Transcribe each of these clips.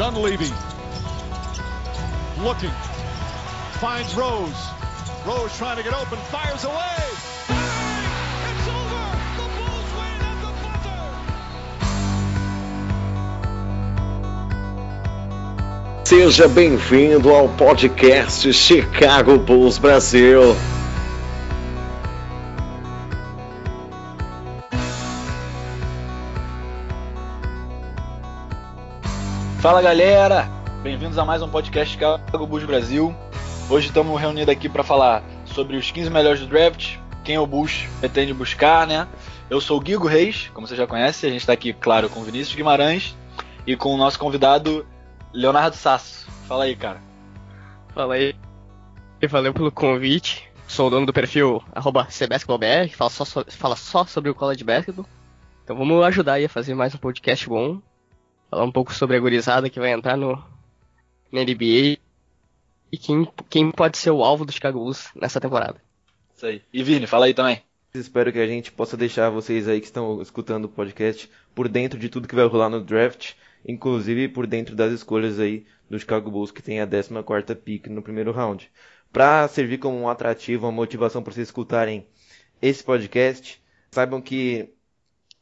Dunleavy looking, finds Rose. Rose trying to get open, fires away. It's over. Bulls win. Seja bem-vindo ao podcast Chicago Bulls Brasil. Fala galera, bem-vindos a mais um podcast Chicago Bulls Brasil. Hoje estamos reunidos aqui para falar sobre os 15 melhores do draft, quem o Bulls pretende buscar, né? Eu sou o Guigo Reis, como você já conhece, a gente está aqui, claro, com o Vinícius Guimarães e com o nosso convidado Leonardo Sasso. Fala aí, cara. Fala aí. E valeu pelo convite. Sou o dono do perfil cbasketballbr, que fala só, so, fala só sobre o college basketball. Então vamos ajudar aí a fazer mais um podcast bom. Falar um pouco sobre a gurizada que vai entrar no, na NBA e quem, quem pode ser o alvo do Chicago Bulls nessa temporada. Isso aí. E Vini, fala aí também. Espero que a gente possa deixar vocês aí que estão escutando o podcast por dentro de tudo que vai rolar no draft, inclusive por dentro das escolhas aí do Chicago Bulls que tem a 14ª pick no primeiro round. Para servir como um atrativo, uma motivação para vocês escutarem esse podcast, saibam que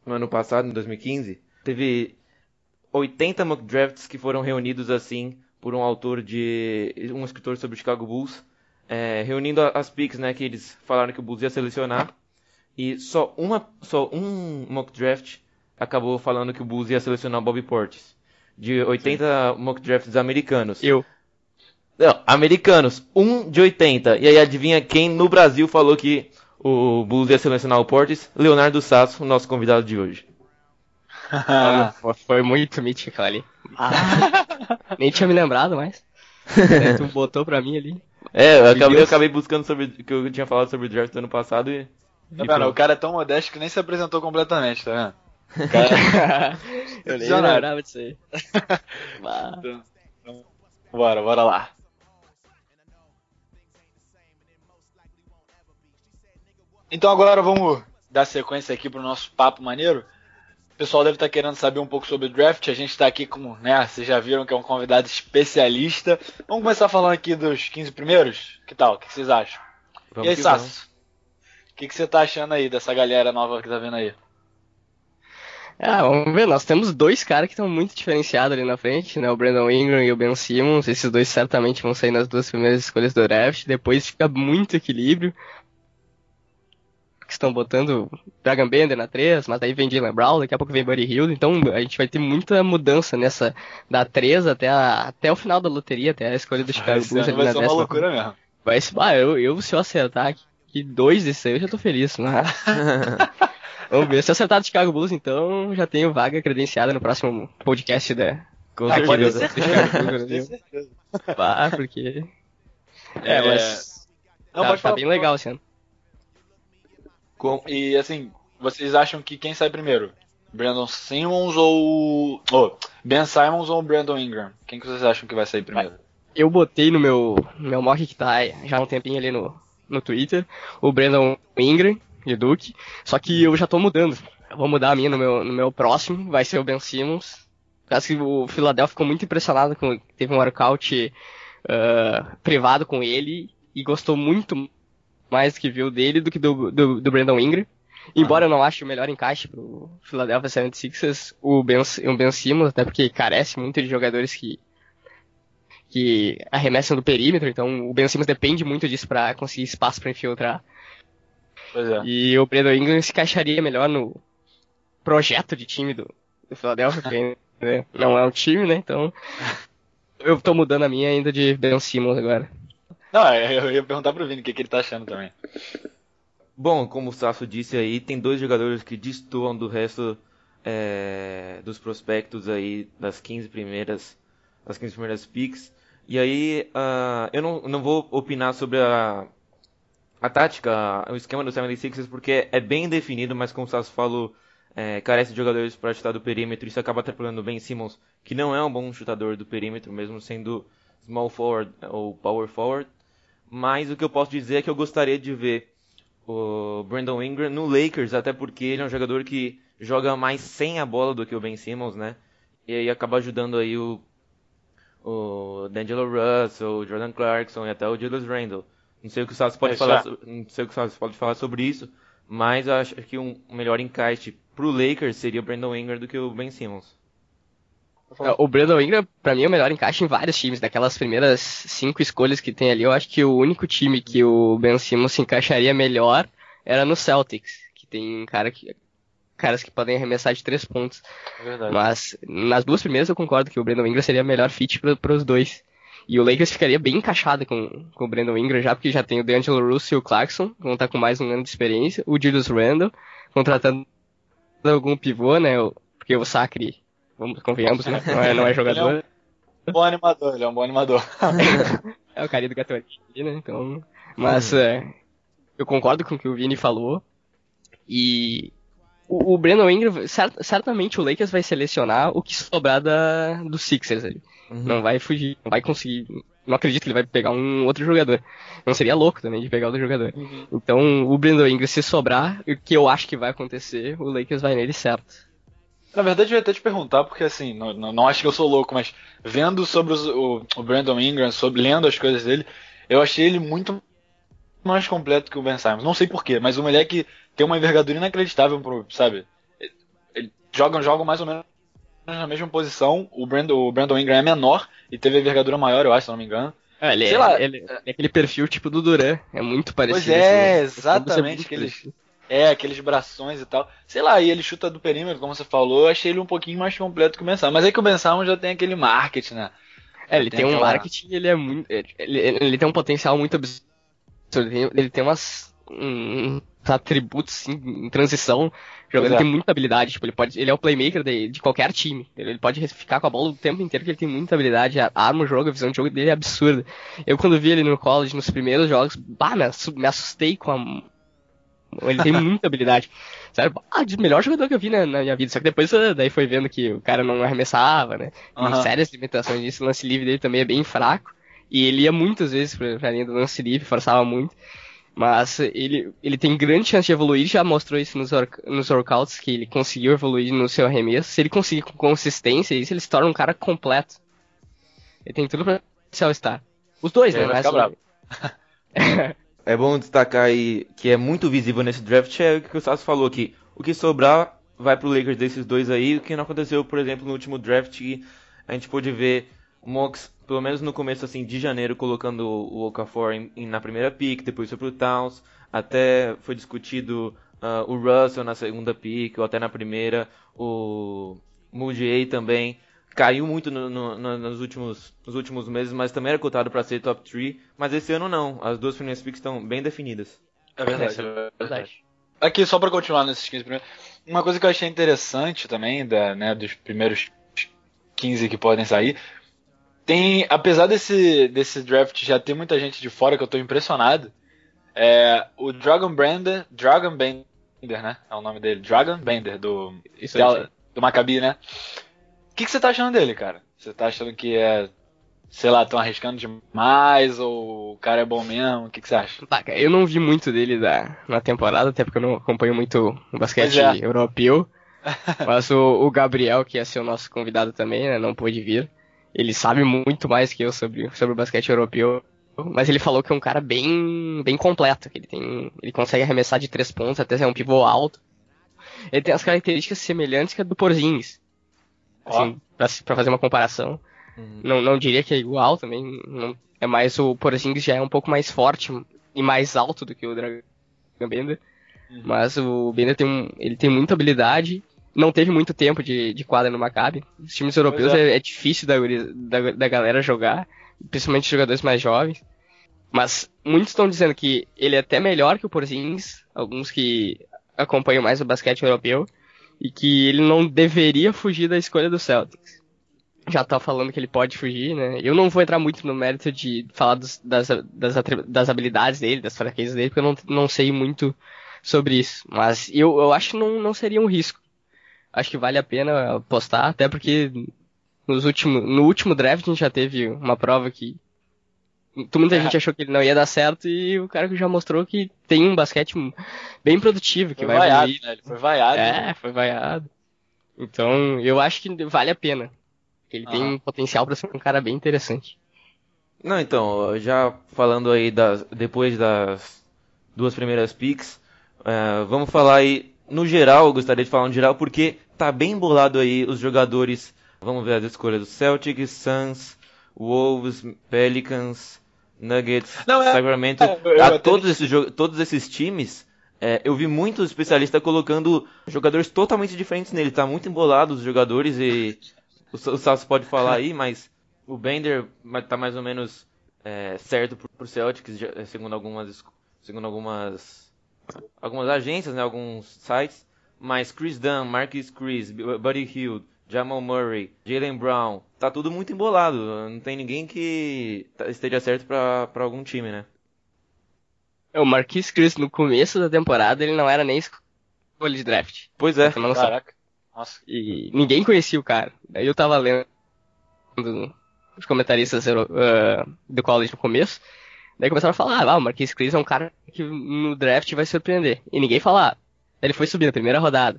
no ano passado, em 2015, teve 80 mock drafts que foram reunidos assim por um autor de um escritor sobre o Chicago Bulls, é, reunindo as picks, né, que eles falaram que o Bulls ia selecionar, e só uma, só um mock draft acabou falando que o Bulls ia selecionar o Bobby Portis. De 80 Sim. mock drafts americanos. Eu. Não, americanos, um de 80. E aí adivinha quem no Brasil falou que o Bulls ia selecionar o Portis? Leonardo Sasso, nosso convidado de hoje. foi muito mítico ali. Ah. Nem tinha me lembrado mais. tu botou pra mim ali. É, eu acabei, eu acabei buscando sobre o que eu tinha falado sobre o draft do ano passado e. Tá vendo? O cara é tão modesto que nem se apresentou completamente, tá vendo? Cara... eu nem lembrava disso aí. então, então, bora, bora lá. Então agora vamos dar sequência aqui pro nosso papo maneiro. O pessoal deve estar querendo saber um pouco sobre o draft. A gente está aqui com, né? Vocês já viram que é um convidado especialista. Vamos começar falando aqui dos 15 primeiros? Que tal? O que vocês acham? Vamos e aí, Sasso? O que, que você tá achando aí dessa galera nova que tá vendo aí? Ah, vamos ver, nós temos dois caras que estão muito diferenciados ali na frente, né? O Brandon Ingram e o Ben Simmons. Esses dois certamente vão sair nas duas primeiras escolhas do draft. Depois fica muito equilíbrio que estão botando Dragon Bender na 3, mas daí vem Jalen Brown, daqui a pouco vem Buddy Hill, então a gente vai ter muita mudança nessa da 3 até, a, até o final da loteria, até a escolha do Chicago Bulls. Vai ser uma loucura mesmo. Vai ser, ah, eu, eu se eu acertar aqui dois desses aí eu já tô feliz, né? Vamos ver, se eu acertar do Chicago Bulls, então já tenho vaga credenciada no próximo podcast da... Com ah, certeza. Pode ser. Ah, porque... É, é mas... Não, tá, tá bem legal esse ano. Com, e assim, vocês acham que quem sai primeiro? Brandon Simmons ou. Oh, ben Simons ou Brandon Ingram? Quem que vocês acham que vai sair primeiro? Eu botei no meu, meu mock que tá já há um tempinho ali no, no Twitter, o Brandon Ingram, de Duke. Só que eu já tô mudando. Eu vou mudar a minha no meu, no meu próximo, vai ser o Ben Simmons. Caso que o Philadelphia ficou muito impressionado com. Teve um workout uh, privado com ele e gostou muito mais que viu dele do que do, do, do Brandon Ingram. Embora eu não ache o melhor encaixe pro Philadelphia 76ers, o Ben, o ben Simmons, até porque carece muito de jogadores que que arremessam do perímetro, então o Ben Simmons depende muito disso para conseguir espaço para infiltrar. É. E o Brandon Ingram se encaixaria melhor no projeto de time do, do Philadelphia, porque né, não é um time, né? Então eu tô mudando a minha ainda de Ben Simmons agora. Não, é, eu ia perguntar pro Vini o que, que ele tá achando também. Bom, como o Sasso disse aí, tem dois jogadores que destoam do resto é, dos prospectos aí das 15 primeiras das 15 primeiras picks. E aí, uh, eu não, não vou opinar sobre a, a tática, o esquema do 76ers, porque é bem definido, mas como o Sasso falou, é, carece de jogadores para chutar do perímetro. Isso acaba atrapalhando Ben Simmons, que não é um bom chutador do perímetro, mesmo sendo small forward ou power forward. Mas o que eu posso dizer é que eu gostaria de ver o Brandon Ingram no Lakers, até porque ele é um jogador que joga mais sem a bola do que o Ben Simmons, né? E aí acaba ajudando aí o, o D'Angelo Russell, o Jordan Clarkson e até o Julius Randle. Não sei o que o Sassi pode É, falar, já. so- não sei o que o Sassi pode falar sobre isso, mas eu acho que um melhor encaixe pro Lakers seria o Brandon Ingram do que o Ben Simmons. É, O Brandon Ingram, pra mim, é o melhor encaixe em vários times. Daquelas primeiras cinco escolhas que tem ali, eu acho que o único time que o Ben Simmons se encaixaria melhor era no Celtics, que tem cara que, caras que podem arremessar de três pontos. É verdade. Mas nas duas primeiras eu concordo que o Brandon Ingram seria o melhor fit para os dois. E o Lakers ficaria bem encaixado com, com o Brandon Ingram já, porque já tem o D'Angelo Russell e o Clarkson, que vão estar com mais um ano de experiência, o Julius Randle, contratando algum pivô, né? Porque o Sacre, vamos, convenhamos, né? Não é, não é jogador. Um bom animador, ele é um bom animador. É o carinha do Gatorade, né? Então, mas é, eu concordo com o que o Vini falou. E o, o Brandon Ingram, cer- certamente o Lakers vai selecionar o que sobrar da, do Sixers ali. Não vai fugir, não vai conseguir. Não acredito que ele vai pegar um outro jogador. Não seria louco também de pegar outro jogador. Então, o Brandon Ingram, se sobrar, o que eu acho que vai acontecer, o Lakers vai nele certo. Na verdade, eu ia até te perguntar, porque assim, não, não, acho que eu sou louco, mas vendo sobre os- o, o Brandon Ingram, sobre, lendo as coisas dele, eu achei ele muito mais completo que o Ben Simmons. Não sei porquê, mas o moleque tem uma envergadura inacreditável, pro, sabe? Ele, joga, joga mais ou menos na mesma posição. O Brandon, o Brandon Ingram é menor e teve a envergadura maior, eu acho, se não me engano. É, ele, Sei é, lá, ele é aquele perfil tipo do Duran. É muito parecido. Pois é, assim. exatamente, Muito aqueles- parecido. É, aqueles brações e tal. Sei lá, e ele chuta do perímetro, como você falou, eu achei ele um pouquinho mais completo que o Ben Simmons. Mas é que o Ben Simmons já tem aquele marketing, né? É, ele Tem tem um marketing, ele é muito. Ele, ele- tem um potencial muito absurdo. Ele tem, ele tem umas. Um, atributos assim, em transição. Jogando, é. tem muita habilidade. Tipo, ele, pode, ele é o playmaker de, de qualquer time. Ele, ele pode ficar com a bola o tempo inteiro, porque ele tem muita habilidade. A arma o jogo, a visão de jogo dele é absurda. Eu, quando vi ele no college, nos primeiros jogos, bah, me assustei com a. Ele tem muita habilidade. Sério, ah, o melhor jogador que eu vi na, na minha vida. Só que depois eh, daí foi vendo que o cara não arremessava, né? Tem Aham. sérias limitações disso. O lance livre dele também é bem fraco. E ele ia muitas vezes pra, pra linha do lance livre, forçava muito. Mas ele, ele tem grande chance de evoluir, já mostrou isso nos, work- nos workouts, que ele conseguiu evoluir no seu arremesso. Se ele conseguir com consistência, isso ele se torna um cara completo. Ele tem tudo pra ser All-Star. Os dois, Ele né? vai Mas. É bom destacar aí que é muito visível nesse draft é o que o Sasso falou que o que sobrar vai pro Lakers desses dois aí, o que não aconteceu, por exemplo, no último draft a gente pôde ver o Mox, pelo menos no começo assim de janeiro, colocando o Okafor em, em- na primeira pick, depois foi pro Towns, até foi discutido ah, o Russell na segunda pick, ou até na primeira, o Mudiay também caiu muito no- no- no- nos, últimos, nos últimos meses, mas também era cotado para ser top 3. Mas esse ano não, as duas primeiras picks estão bem definidas. É verdade, é verdade. Aqui, só pra continuar nesses 15 primeiros. Uma coisa que eu achei interessante também, da, né, dos primeiros 15 que podem sair. Tem, apesar desse, desse draft já ter muita gente de fora que eu tô impressionado, é, o Dragon Bender, Dragon Bender, né? É o nome dele, Dragon Bender, do, Isso aí, do, do Maccabi, né? O que, que você tá achando dele, cara? Você tá achando que é, sei lá, tão arriscando demais, ou o cara é bom mesmo? O que, que você acha? Tá, eu não vi muito dele da, na temporada, até porque eu não acompanho muito o basquete é. europeu. Mas o, o Gabriel, que ia ser o nosso convidado também, né, não pôde vir. Ele sabe muito mais que eu sobre, sobre o basquete europeu. Mas ele falou que é um cara bem, bem completo, que ele tem, ele consegue arremessar de três pontos, até ser um pivô alto. Ele tem as características semelhantes que a do Porzingis. Assim, pra fazer uma comparação. Não, não diria que é igual também. Não, é mais o Porzingis já é um pouco mais forte e mais alto do que o Dragon Bender. Uhum. Mas o Bender tem um, ele tem muita habilidade. Não teve muito tempo de, de quadra no Maccabi. Os times europeus Pois é. é difícil da, da, da galera jogar, principalmente jogadores mais jovens. Mas muitos estão dizendo que ele é até melhor que o Porzingis, alguns que acompanham mais o basquete europeu, e que ele não deveria fugir da escolha do Celtics já tá falando que ele pode fugir, né? Eu não vou entrar muito no mérito de falar dos- das, das, das habilidades dele, das fraquezas dele, porque eu não, não sei muito sobre isso. Mas eu, eu acho que não, não seria um risco. Acho que vale a pena apostar, até porque nos último, no último draft a gente já teve uma prova que muita É. gente achou que ele não ia dar certo e o cara que já mostrou que tem um basquete bem produtivo, que Foi vai vaiado, né? Ele foi vaiado. É, foi vaiado. Então, eu acho que vale a pena. Ele tem um potencial para ser um cara bem interessante. Não, então, já falando aí das, depois das duas primeiras picks, uh, vamos falar aí no geral, eu gostaria de falar no geral, porque tá bem bolado aí os jogadores. Vamos ver as escolhas do Celtics, Suns, Wolves, Pelicans, Nuggets, Não, é, Sacramento. É, eu, eu a todos, esses, todos esses times, é, eu vi muitos especialistas colocando jogadores totalmente diferentes nele. Tá muito embolado os jogadores e o, o Salso pode falar aí, mas o Bender tá mais ou menos é, certo pro, pro Celtics, segundo algumas, segundo algumas, algumas agências, né, alguns sites. Mas Chris Dunn, Marcus Chris, Buddy Hield, Jamal Murray, Jalen Brown, tá tudo muito embolado. Não tem ninguém que tá, esteja certo para algum time, né? É, o Marquis Chris no começo da temporada ele não era nem escolha de draft. Pois é. Caraca. Nossa. E ninguém conhecia o cara. Daí eu tava lendo os comentaristas uh, do college no começo. Daí começaram a falar, ah, o Marquis Chris é um cara que no draft vai surpreender. E ninguém falava. Ele foi subir na primeira rodada.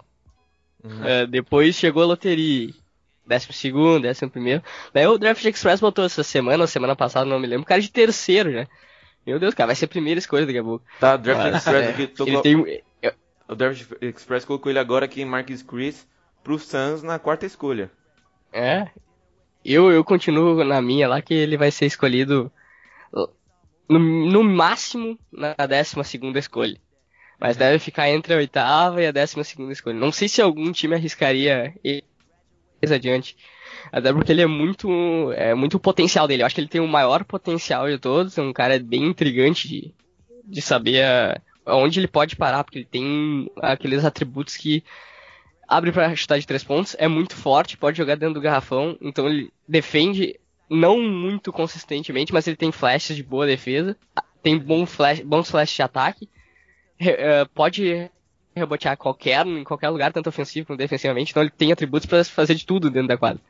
Uhum. Uh, depois chegou a loteria. Décimo segundo, décimo primeiro. Daí o Draft Express botou essa semana, ou semana passada, não me lembro, cara de terceiro já. Meu Deus, cara, vai ser a primeira escolha daqui a pouco. Tá, Draft ah, Express é, aqui tocou... tem... O Draft Express colocou ele agora aqui em Marcus Chris pro Suns na quarta escolha. É. Eu, eu continuo na minha lá que ele vai ser escolhido no, no máximo na décima segunda escolha. Mas deve ficar entre a oitava e a décima segunda escolha. Não sei se algum time arriscaria ele adiante. Até porque ele é muito. É muito o potencial dele. Eu acho que ele tem o maior potencial de todos. É um cara bem intrigante de, de saber a, onde ele pode parar, porque ele tem aqueles atributos que abre para chutar de três pontos, é muito forte, pode jogar dentro do garrafão, então ele defende não muito consistentemente, mas ele tem flashes de boa defesa, tem bom flash, bons flashes de ataque, pode rebotear qualquer, em qualquer lugar, tanto ofensivo como defensivamente, então ele tem atributos para fazer de tudo dentro da quadra.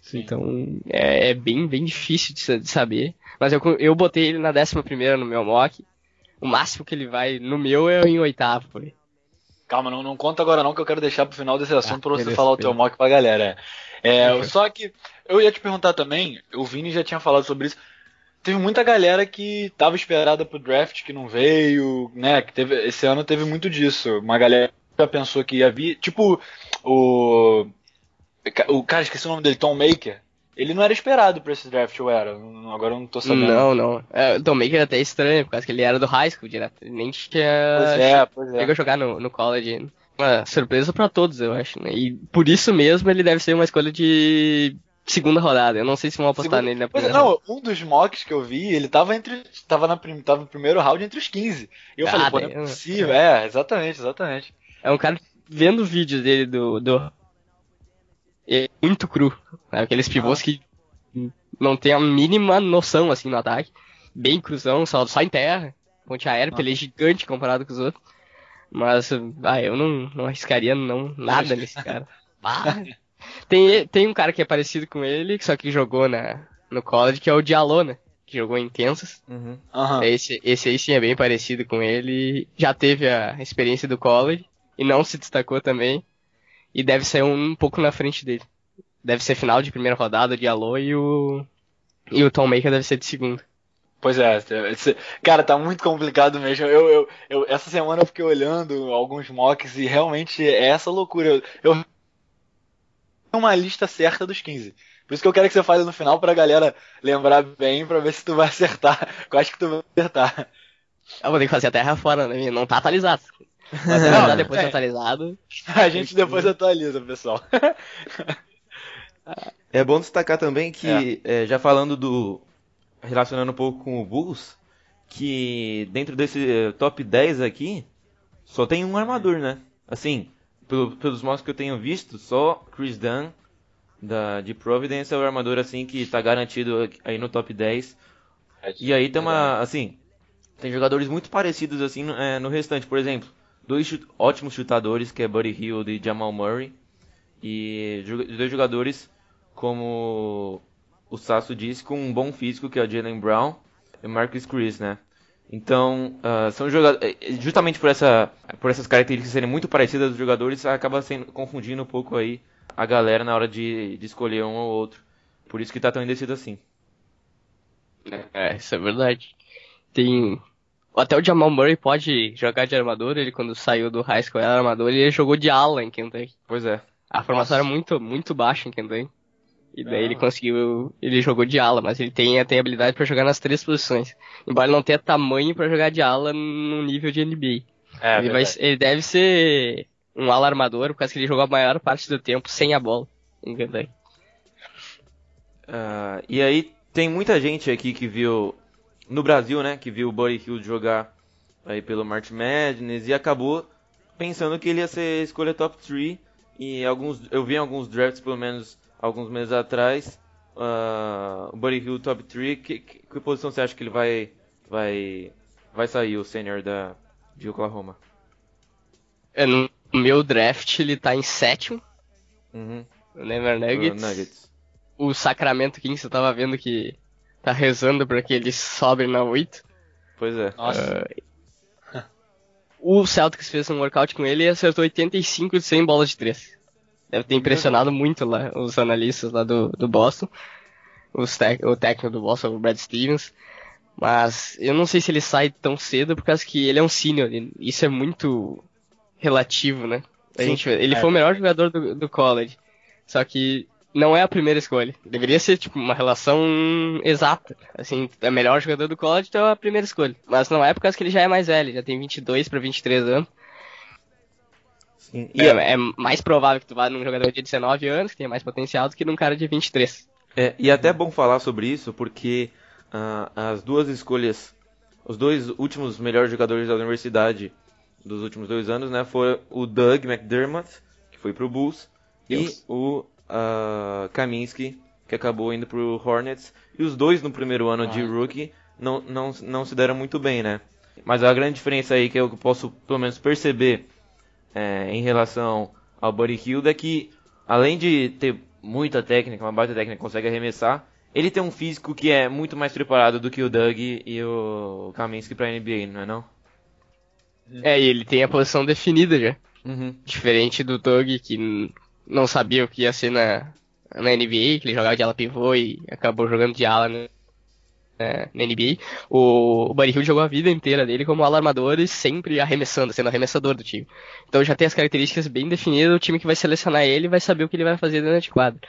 Sim. Então é, é, bem, bem difícil de, de, saber. Mas eu, eu botei ele na décima primeira no meu mock. O máximo que ele vai no meu é em oitavo, por aí. Calma, não, não conta agora não, que eu quero deixar pro final desse assunto ah, pra você falar o teu mock pra galera. É, uhum. Só que eu ia te perguntar também, o Vini já tinha falado sobre isso teve muita galera que tava esperada pro draft que não veio, né? Que teve, esse ano teve muito disso. Uma galera já pensou que ia vir. Tipo, o. O cara, esqueci o nome dele, Tom Maker. Ele não era esperado pra esse draft, ou era? Agora eu não tô sabendo. Não, não. É, o Tom Maker é até estranho, por causa que ele era do high school direto. Ele nem tinha. Pois é, pois é. Chegou a jogar no, no college. Uma surpresa para todos, eu acho, né? E por isso mesmo ele deve ser uma escolha de segunda rodada. Eu não sei se vão apostar nele na primeira. Não, um dos mocks que eu vi, ele tava entre. Tava, na, tava no primeiro round entre os 15. E eu ah, falei, pô, não é possível. É, exatamente, exatamente. É um cara vendo vídeos dele do. do... É muito cru. Né? Aqueles pivôs ah. que não tem a mínima noção assim no ataque. Bem cruzão, só, só em terra. Ponte aérea, ah. ele é gigante comparado com os outros. Mas, ah, eu não, não arriscaria não, nada nesse cara. Ah. Tem, tem um cara que é parecido com ele, só que jogou na, no college, que é o Diallo, né? Que jogou em Kansas. Uhum. Uhum. Esse, esse aí sim é bem parecido com ele. Já teve a experiência do college e não se destacou também. E deve ser um, um pouco na frente dele. Deve ser final de primeira rodada, o Diallo e o. E o Tom Maker deve ser de segundo. Pois é, cara, tá muito complicado mesmo. Eu, eu, eu, essa semana eu fiquei olhando alguns mocks e realmente é essa loucura. Eu, eu uma lista certa dos 15. Por isso que eu quero que você fale no final pra galera lembrar bem, pra ver se tu vai acertar. Eu acho que tu vai acertar. Eu vou ter que fazer a terra fora, né? Não tá atualizado. Não, depois é. atualizado. A gente depois atualiza, pessoal. É bom destacar também que, é. É, já falando do. relacionando um pouco com o Bulls, que dentro desse eh, top 10 aqui, só tem um armador, né? Assim, pelo, pelos modos que eu tenho visto, só Chris Dunn da, de Providence é o armador assim que está garantido aí no top 10. É, e aí tem uma, assim, tem jogadores muito parecidos assim no, é, no restante, por exemplo, dois chut ótimos chutadores que é Buddy Hill e Jamal Murray e dois jogadores como o Sasso disse com um bom físico que é o Jalen Brown e Marcus Chris, né? Então, uh, são jogadores. Eh, justamente por, essa, por essas características serem muito parecidas dos jogadores, acaba sendo, confundindo um pouco aí a galera na hora de, de escolher um ou outro. Por isso que tá tão indeciso assim. É, isso é verdade. Tem. Até o Jamal Murray pode jogar de armador, ele quando saiu do high school era armador e ele jogou de ala em Kentucky. Pois é. A formação era muito, muito baixa em Kentucky. E daí Ah. ele conseguiu. Ele jogou de ala, mas ele tem, tem habilidade pra jogar nas três posições. Embora ele não tenha tamanho pra jogar de ala no nível de NBA. É, ele, vai, ele deve ser um ala armador, por causa que ele jogou a maior parte do tempo sem a bola em. Ah, e aí tem muita gente aqui que viu no Brasil, né, que viu o Buddy Hill jogar aí pelo March Madness e acabou pensando que ele ia ser escolha top 3 e alguns eu vi em alguns drafts pelo menos alguns meses atrás ah, o Buddy Hill top 3 que, que, que posição você acha que ele vai vai vai sair o senior da de Oklahoma? É, no meu draft ele tá em sétimo, Uhum. o Denver Nuggets. O Nuggets. O Sacramento Kings eu tava vendo que tá rezando pra que ele sobre na 8. Pois é. Nossa. O Celtics fez um workout com ele e acertou 85 de 100 bolas de 3. Deve ter impressionado muito lá os analistas lá do, do Boston. O técnico do Boston, o Brad Stevens. Mas eu não sei se ele sai tão cedo por causa que ele é um senior. Isso é muito relativo, né? A Sim, gente, ele é. foi o melhor jogador do, do college. Só que não é a primeira escolha. Deveria ser tipo uma relação exata. Assim, é o melhor jogador do college, então é a primeira escolha. Mas não é por causa que ele já é mais velho, já tem 22 para 23 anos. Sim. E é, é mais provável que tu vá num jogador de 19 anos, que tenha mais potencial, do que num cara de 23. É, e até é bom falar sobre isso, porque ah, as duas escolhas, os dois últimos melhores jogadores da universidade dos últimos dois anos, né, foram o Doug McDermott, que foi pro Bulls, Isso. e o ah, Kaminsky, que acabou indo pro Hornets. E os dois no primeiro ano de Ah. rookie não, não, não se deram muito bem, né. Mas a grande diferença aí que eu posso pelo menos perceber é, em relação ao Buddy é que, além de ter muita técnica, uma baita técnica, consegue arremessar, ele tem um físico que é muito mais preparado do que o Doug e o Kaminsky pra NBA, não é não? É, e ele tem a posição definida já. Uhum. Diferente do Doug, que não sabia o que ia ser na, na NBA, que ele jogava de ala pivô e acabou jogando de ala na, na- na NBA. O, o Buddy Hield jogou a vida inteira dele como ala armador e sempre arremessando, sendo arremessador do time. Então já tem as características bem definidas, o time que vai selecionar ele vai saber o que ele vai fazer dentro de quadro.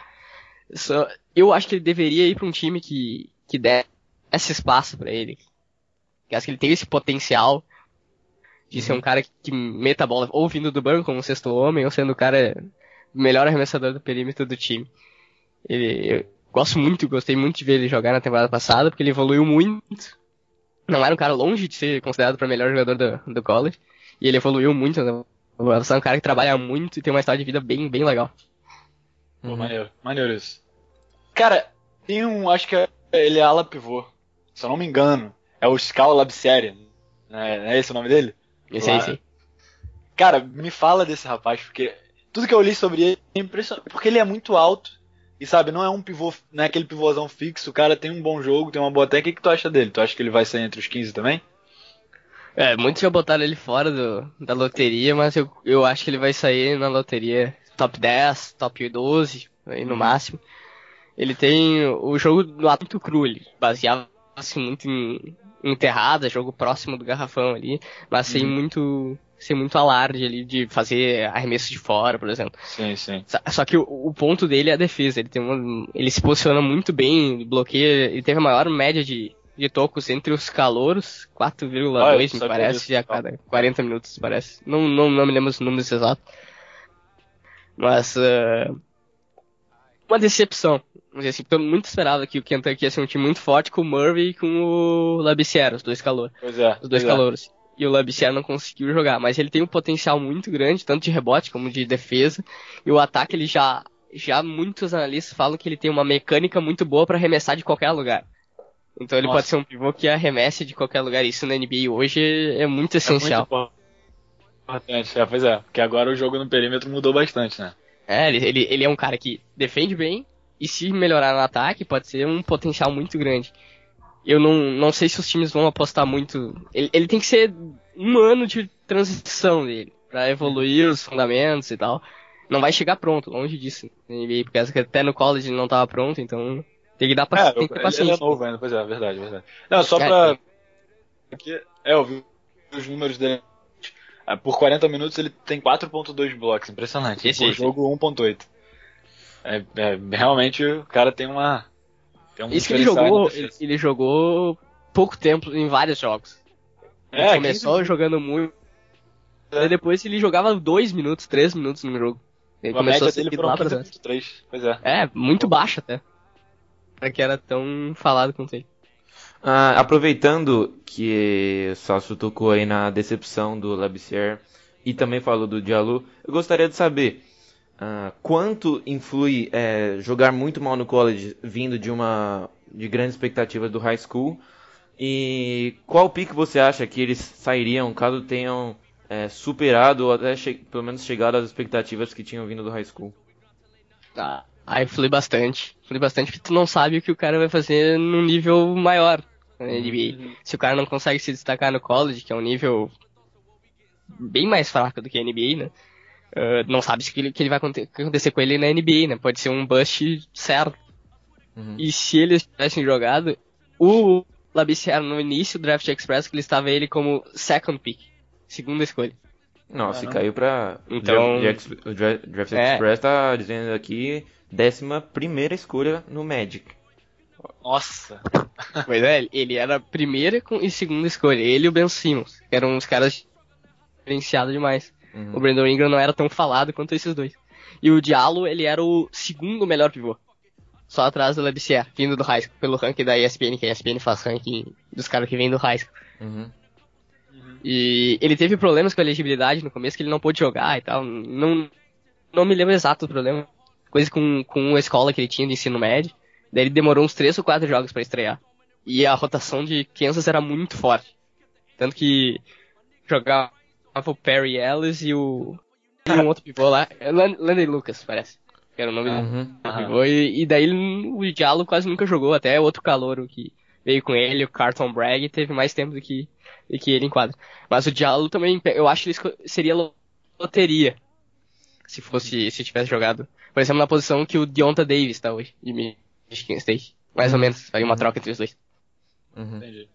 Só, eu acho que ele deveria ir para um time que, que desse espaço para ele. Eu acho que ele tem esse potencial de ser um cara que, que meta a bola ou vindo do banco como um sexto homem, ou sendo o cara melhor arremessador do perímetro do time. Ele, eu gosto muito, gostei muito de ver ele jogar na temporada passada, porque ele evoluiu muito. Não era um cara longe de ser considerado para melhor jogador do, do college, e ele evoluiu muito. Né? Você é um cara que trabalha muito e tem uma história de vida bem, bem legal. Pô, maneiro, maneiro isso. Cara, tem um, acho que é- ele é ala pivô, se eu não me engano. É o Scal Labseri, né? Não é esse o nome dele? Esse aí, sim. Cara, me fala desse rapaz, porque tudo que eu li sobre ele é impressionante. Porque ele é muito alto e, sabe, não é um pivô, não é aquele pivôzão fixo. O cara tem um bom jogo, tem uma boa técnica. O que, tu acha dele? Tu acha que ele vai sair entre os 15 também? É, muitos já botaram ele fora do, da loteria, mas eu, eu acho que ele vai sair na loteria top 10, top 12, aí no máximo. Ele tem o jogo do ato muito cru, ele baseava-se muito em enterrada, jogo próximo do garrafão ali, mas sem muito sem muito alarde ali de fazer arremesso de fora, por exemplo. Sim, sim. Só- que o, o ponto dele é a defesa. Ele tem uma, ele se posiciona muito bem, bloqueia. Ele teve a maior média de, de tocos entre os calouros, 4,2 Ah, eu me parece, disso. a cada 40 minutos, parece. Não, não, não me lembro os números exatos. Mas ah, uma decepção. Vamos dizer assim, porque eu muito esperava que o Kentucky ia ser um time muito forte com o Murray e com o Labissière, os dois calores Pois é. os dois pois é. E o Labissière não conseguiu jogar, mas ele tem um potencial muito grande, tanto de rebote como de defesa. E o ataque, ele já, já muitos analistas falam que ele tem uma mecânica muito boa para arremessar de qualquer lugar. Então ele Nossa. pode ser um pivô que arremesse de qualquer lugar. Isso na NBA hoje é muito É essencial. muito importante, é, pois é. Porque agora o jogo no perímetro mudou bastante, né? É, ele, ele, ele é um cara que defende bem e se melhorar no ataque pode ser um potencial muito grande. Eu não, não sei se os times vão apostar muito. Ele, ele tem que ser um ano de transição dele pra evoluir os fundamentos e tal. não vai chegar pronto, longe disso. Porque até no college ele não tava pronto, então tem que dar paciência. É, tem que ter paciência. ele é novo ainda, pois é, verdade, verdade. Não, só É, pra. Aqui, é, eu vi os números dele. Ah, Por 40 minutos ele tem 4.2 blocos, impressionante. Esse- Por esse. jogo 1.8. É, é, realmente o cara tem uma. Tem um Isso que ele jogou, ele, ele jogou pouco tempo em vários jogos. Ele É, começou 15 jogando muito. É. Depois ele jogava 2 minutos, 3 minutos no jogo. Ele a começou média a dele foram lá pra trás. 15.3. Pois é. É, muito baixo até. Pra que era tão falado quanto ele. Ah, aproveitando que o Sassu tocou aí na decepção do Labissière e também falou do Diallo, eu gostaria de saber ah, quanto influi é, jogar muito mal no college vindo de uma de grandes expectativas do high school e qual pique você acha que eles sairiam caso tenham é, superado ou até pelo menos chegado às expectativas que tinham vindo do high school? Ah, aí flui bastante. Flui bastante porque tu não sabe o que o cara vai fazer num nível maior na NBA. Se o cara não consegue se destacar no college, que é um nível bem mais fraco do que a NBA, né? Ah, não sabe o que, ele- que ele vai acontecer com ele na NBA, né? Pode ser um bust certo. Uhum. E se eles tivessem jogado, o Labissière no início do Draft Express, que ele estava ele como second pick, segunda escolha. Nossa, Caramba. caiu pra. Então- Draft, o Dra- Draft É. Express tá dizendo aqui décima primeira escolha no Magic. Nossa. Pois é, ele era a primeira e segunda escolha. Ele e o Ben Simmons, que eram uns caras diferenciados demais. Uhum. O Brandon Ingram não era tão falado quanto esses dois. E o Diallo, ele era o segundo melhor pivô. Só atrás do Labissière, vindo do high school, pelo ranking da ESPN, que a ESPN faz ranking dos caras que vêm do high school. Uhum. E ele teve problemas com a elegibilidade no começo, que ele não pôde jogar e tal. Não, não me lembro exato do problema. Coisa com, com a escola que ele tinha de ensino médio. Daí ele demorou uns 3 ou 4 jogos pra estrear. E a rotação de Kansas era muito forte. Tanto que jogava o Perry Ellis e o. E um outro pivô lá. é Lan- Landry Lucas, parece. Que era o nome do Uhum. pivô. E, e daí ele- o Diallo quase nunca jogou. Até outro calouro que veio com ele, o Carlton Bragg, teve mais tempo do que, do que ele em quadra. Mas o Diallo também, eu acho que ele seria lo- loteria. Se fosse, se tivesse jogado. Por exemplo, na posição que o Deonta Davis tá hoje, de Mi- Michigan State. Mais ou menos, faria uma troca entre os dois. Uhum. Entendi.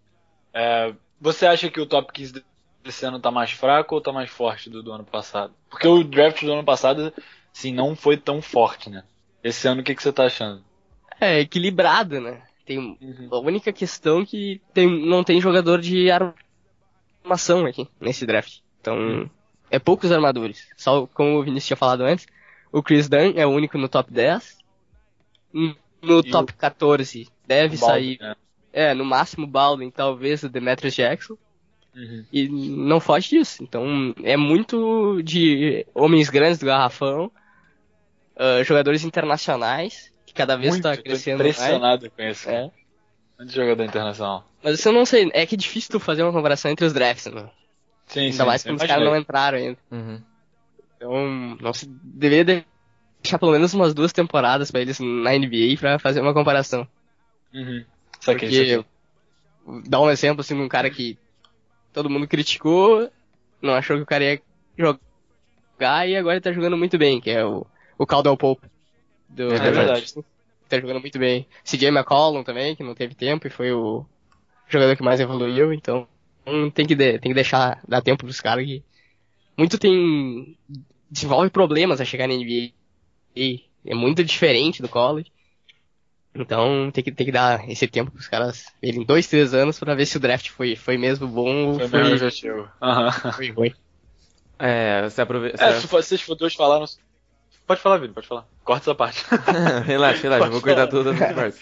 É, você acha que o top 15 desse ano tá mais fraco ou tá mais forte do, do ano passado? Porque o draft do ano passado, sim, não foi tão forte, né? Esse ano, o que, que você tá achando? É, equilibrado, né? Tem a única questão que tem, não tem jogador de armação aqui nesse draft. Então, é poucos armadores. Só como o Vinícius tinha falado antes, o Chris Dunn é o único no top 10. Hum, No E top 14 deve Baldwin, sair, né? é, no máximo Baldwin, talvez o Demetrius Jackson. Uhum. E não foge disso. Então, é muito de homens grandes do garrafão, ah, jogadores internacionais, que cada vez Muito, está tô crescendo mais. impressionado com isso. É. Muito jogador internacional. Mas isso eu não sei, é que é difícil tu fazer uma comparação entre os drafts, né? Sim, Ainda mais quando os caras não entraram ainda. Uhum. Então, não se deveria deixar pelo menos umas duas temporadas pra eles na NBA pra fazer uma comparação. Uhum. Saquei, saquei. Porque, dá um exemplo assim de um cara que todo mundo criticou, não achou que o cara ia jogar e agora ele tá jogando muito bem, que é o, o Caldwell Pope. Do, É verdade. Tá jogando muito bem. CJ McCollum também, que não teve tempo e foi o jogador que mais evoluiu, então hum, tem que, de- tem que deixar, dar tempo pros caras que muito tem, desenvolve problemas a chegar na NBA. E é muito diferente do college. Então tem que, tem que dar esse tempo pros caras verem dois, três anos pra ver se o draft foi, foi mesmo bom ou Foi foi, mesmo objetivo. Aham. foi ruim. É, você aproveita. É, se vocês for dois falaram. Pode falar, Vini, pode falar. Corta essa parte. relaxa, relaxa, eu vou falar. todas as partes.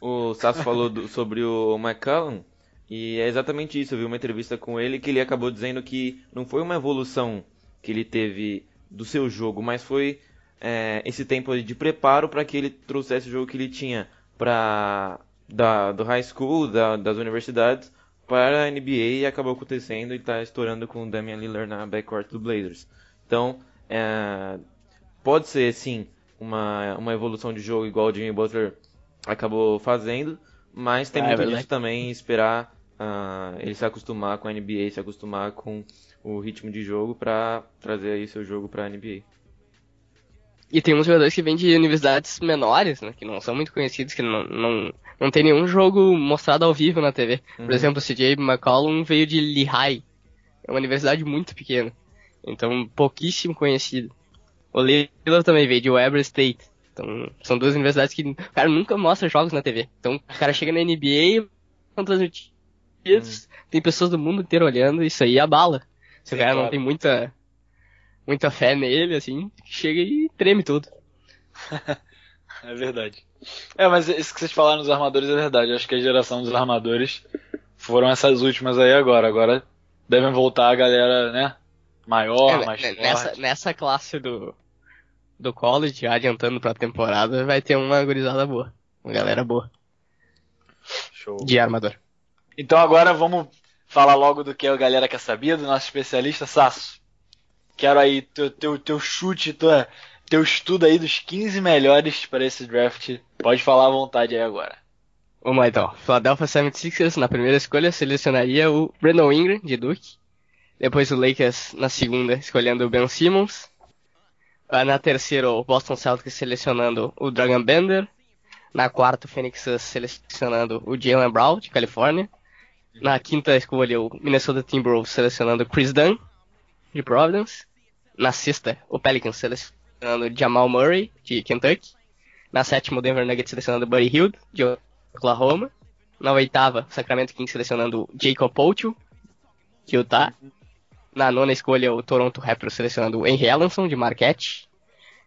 O Sasso falou do- sobre o McCallum, e é exatamente isso. Eu vi uma entrevista com ele que ele acabou dizendo que não foi uma evolução que ele teve do seu jogo, mas foi é, esse tempo de preparo para que ele trouxesse o jogo que ele tinha pra, da, do high school, da- das universidades, para a NBA e acabou acontecendo e está estourando com o Damian Lillard na backcourt do Blazers. Então, é, pode ser sim uma, uma evolução de jogo igual o Jimmy Butler acabou fazendo, mas tem Ah, é muito disso também esperar ah, ele se acostumar com a NBA, se acostumar com o ritmo de jogo para trazer aí seu jogo para a NBA. E tem uns jogadores que vêm de universidades menores, né, que não são muito conhecidos, que não, não, não tem nenhum jogo mostrado ao vivo na TV. Por Uhum. exemplo, o CJ McCollum veio de Lehigh, é uma universidade muito pequena, então pouquíssimo conhecido. O Lillard também veio de Weber State, então são duas universidades que o cara nunca mostra jogos na TV. Então o cara chega na NBA, são transmitidos, tem pessoas do mundo inteiro olhando, isso aí abala. Se Sim, o cara claro. não tem muita, muita fé nele, assim, chega e treme tudo. É verdade. É, mas isso que vocês falaram dos armadores é verdade. Acho que a geração dos armadores foram essas últimas aí agora. Agora devem voltar a galera, né? Maior, É, mais ne- forte. nessa, nessa classe do, do college, adiantando pra temporada, vai ter uma gurizada boa. Uma galera boa. Show. De armador. Então agora vamos falar logo do que a galera quer saber, do nosso especialista Sasso. Quero aí teu, teu, teu chute, tua, teu estudo aí dos 15 melhores para esse draft. Pode falar à vontade aí agora. Vamos lá então. Philadelphia 76ers, na primeira escolha, selecionaria o Brandon Ingram, de Duke. Depois o Lakers, na segunda, escolhendo o Ben Simmons. Ah, Na terceira, o Boston Celtics selecionando o Dragon Bender. Na quarta, o Phoenix selecionando o Jalen Brown, de Califórnia. Na quinta escolha, o Minnesota Timberwolves selecionando o Chris Dunn, de Providence. Na sexta, o Pelicans selecionando Jamal Murray, de Kentucky. Na sétima, o Denver Nuggets selecionando Buddy Hield, de Oklahoma. Na oitava, o Sacramento Kings selecionando Jacob Poeltl, de Utah. Na nona escolha, o Toronto Raptors selecionando Henry Ellenson, de Marquette.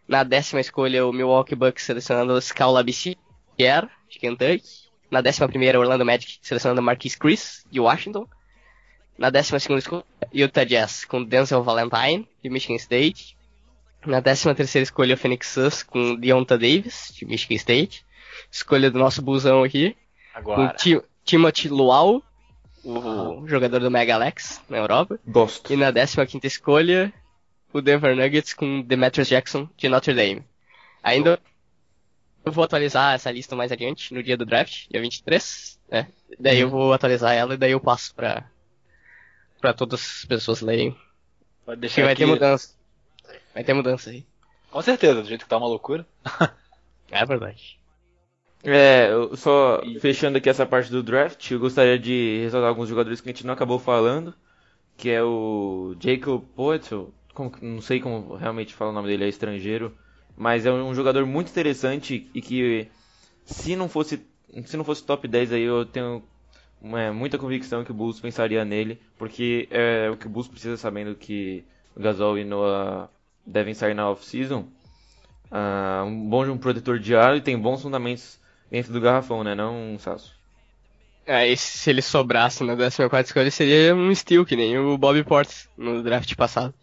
Na décima escolha, o Milwaukee Bucks selecionando o Skal Labissiere, de Kentucky. Na décima primeira, o Orlando Magic selecionando o Marquise Chris, de Washington. Na décima segunda escolha, Utah Jazz com Denzel Valentine, de Michigan State. Na décima terceira escolha, o Phoenix Suns com Deonta Davis, de Michigan State. Escolha do nosso busão aqui, com Agora. Ti- Timothy Luau, o jogador do Mega Alex, na Europa. Gosto. E na 15 escolha, o Denver Nuggets com Demetrius Jackson de Notre Dame. Ainda eu vou atualizar essa lista mais adiante, no dia do draft, dia 23, né? Daí eu vou atualizar ela e daí eu passo pra, pra todas as pessoas lerem. Pode Porque deixar vai aqui. ter mudança. Vai ter mudança aí. Com certeza, do jeito que tá uma loucura. É verdade. É, eu só fechando aqui essa parte do draft, eu gostaria de ressaltar alguns jogadores que a gente não acabou falando, que é o Jacob Poeltl, como que- não sei como realmente fala o nome dele, é estrangeiro, mas é um jogador muito interessante e que se não fosse se não fosse top 10 aí eu tenho é, muita convicção que o Bulls pensaria nele, porque é o que o Bulls precisa sabendo que o Gasol e Noah devem sair na off-season. Ah, um bom um protetor de aro e tem bons fundamentos dentro do garrafão, né? Não um Sasso. Aí se ele sobrasse na 14 escolha, seria um steal, que nem o Bobby Portis no draft passado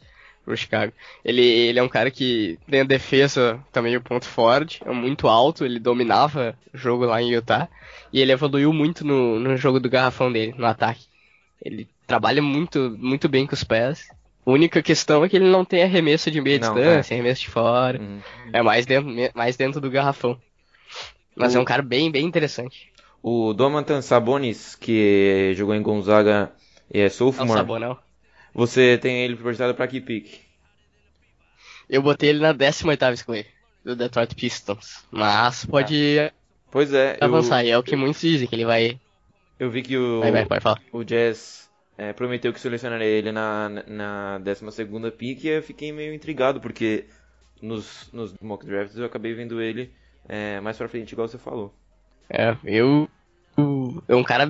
pro Chicago. Ele, ele é um cara que tem a defesa também o ponto forte, é muito alto, ele dominava o jogo lá em Utah, e ele evoluiu muito no, no jogo do garrafão dele, no ataque. Ele trabalha muito, muito bem com os pés. A única questão é que ele não tem arremesso de meia Não, distância, arremesso de fora. Uhum. É mais dentro, mais dentro do garrafão. Mas O- é um cara bem, bem interessante. O Domantan Sabonis, que jogou em Gonzaga e é sophomore, sabor, não. Você tem ele projetado pra que pick? Eu botei ele na 18ª escolha do Detroit Pistons. Mas pode Pois é, eu, avançar, e é o que muitos dizem, que ele vai. eu vi que o, Vai, vai, pode falar. o Jazz é, prometeu que selecionaria ele na, na 12ª pick e eu fiquei meio intrigado, porque nos, nos mock drafts eu acabei vendo ele é, mais pra frente, igual você falou. É, eu. É um cara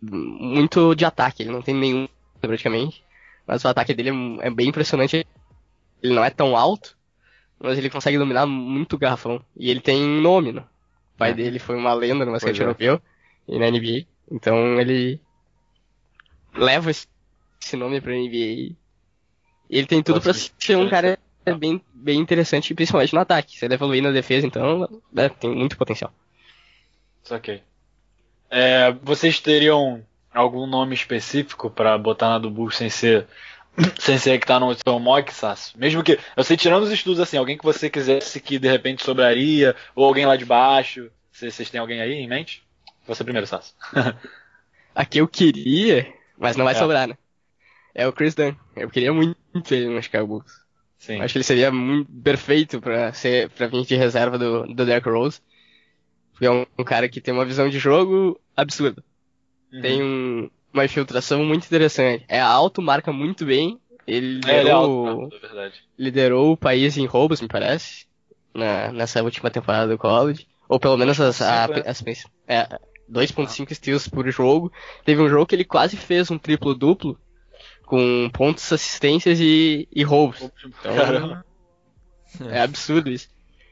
muito de ataque, ele não tem nenhum praticamente. Mas o ataque dele é- é bem impressionante. Ele não é tão alto, mas ele consegue dominar muito o garrafão. E ele tem nome, né? O pai É. dele foi uma lenda no basquete é. europeu e na NBA. Então ele leva esse esse nome pra NBA. E ele tem tudo pra Gosto ser um disso. cara bem, bem interessante, principalmente no ataque. Se ele evoluir na defesa, então, né, tem muito potencial. Ok. É, vocês teriam algum nome específico pra botar na do Bulls sem ser sem ser que tá no seu mock, Sasso? Mesmo que, eu sei, tirando os estudos assim, alguém que você quisesse que de repente sobraria, ou alguém lá de baixo, Vocês vocês têm alguém aí em mente? Você primeiro, Sasso. Aqui eu queria, mas não vai É. sobrar, né? É o Chris Dunn. Eu queria muito ele no Chicago Bulls. Sim. Acho que ele seria muito perfeito pra, ser, pra vir de reserva do, do Derrick Rose. Porque é um, um cara que tem uma visão de jogo absurda. Uhum. Tem um- uma infiltração muito interessante. É alto, marca muito bem. Ele É, ele é liderou, alto, é liderou o país em roubos, me parece. Na, nessa última temporada do college. Ou pelo menos as, a, 2.5, né? as, é, 2.5 steals por jogo. Teve um jogo que ele quase fez um triplo-duplo. Com pontos, assistências e, e roubos. Então, é absurdo isso.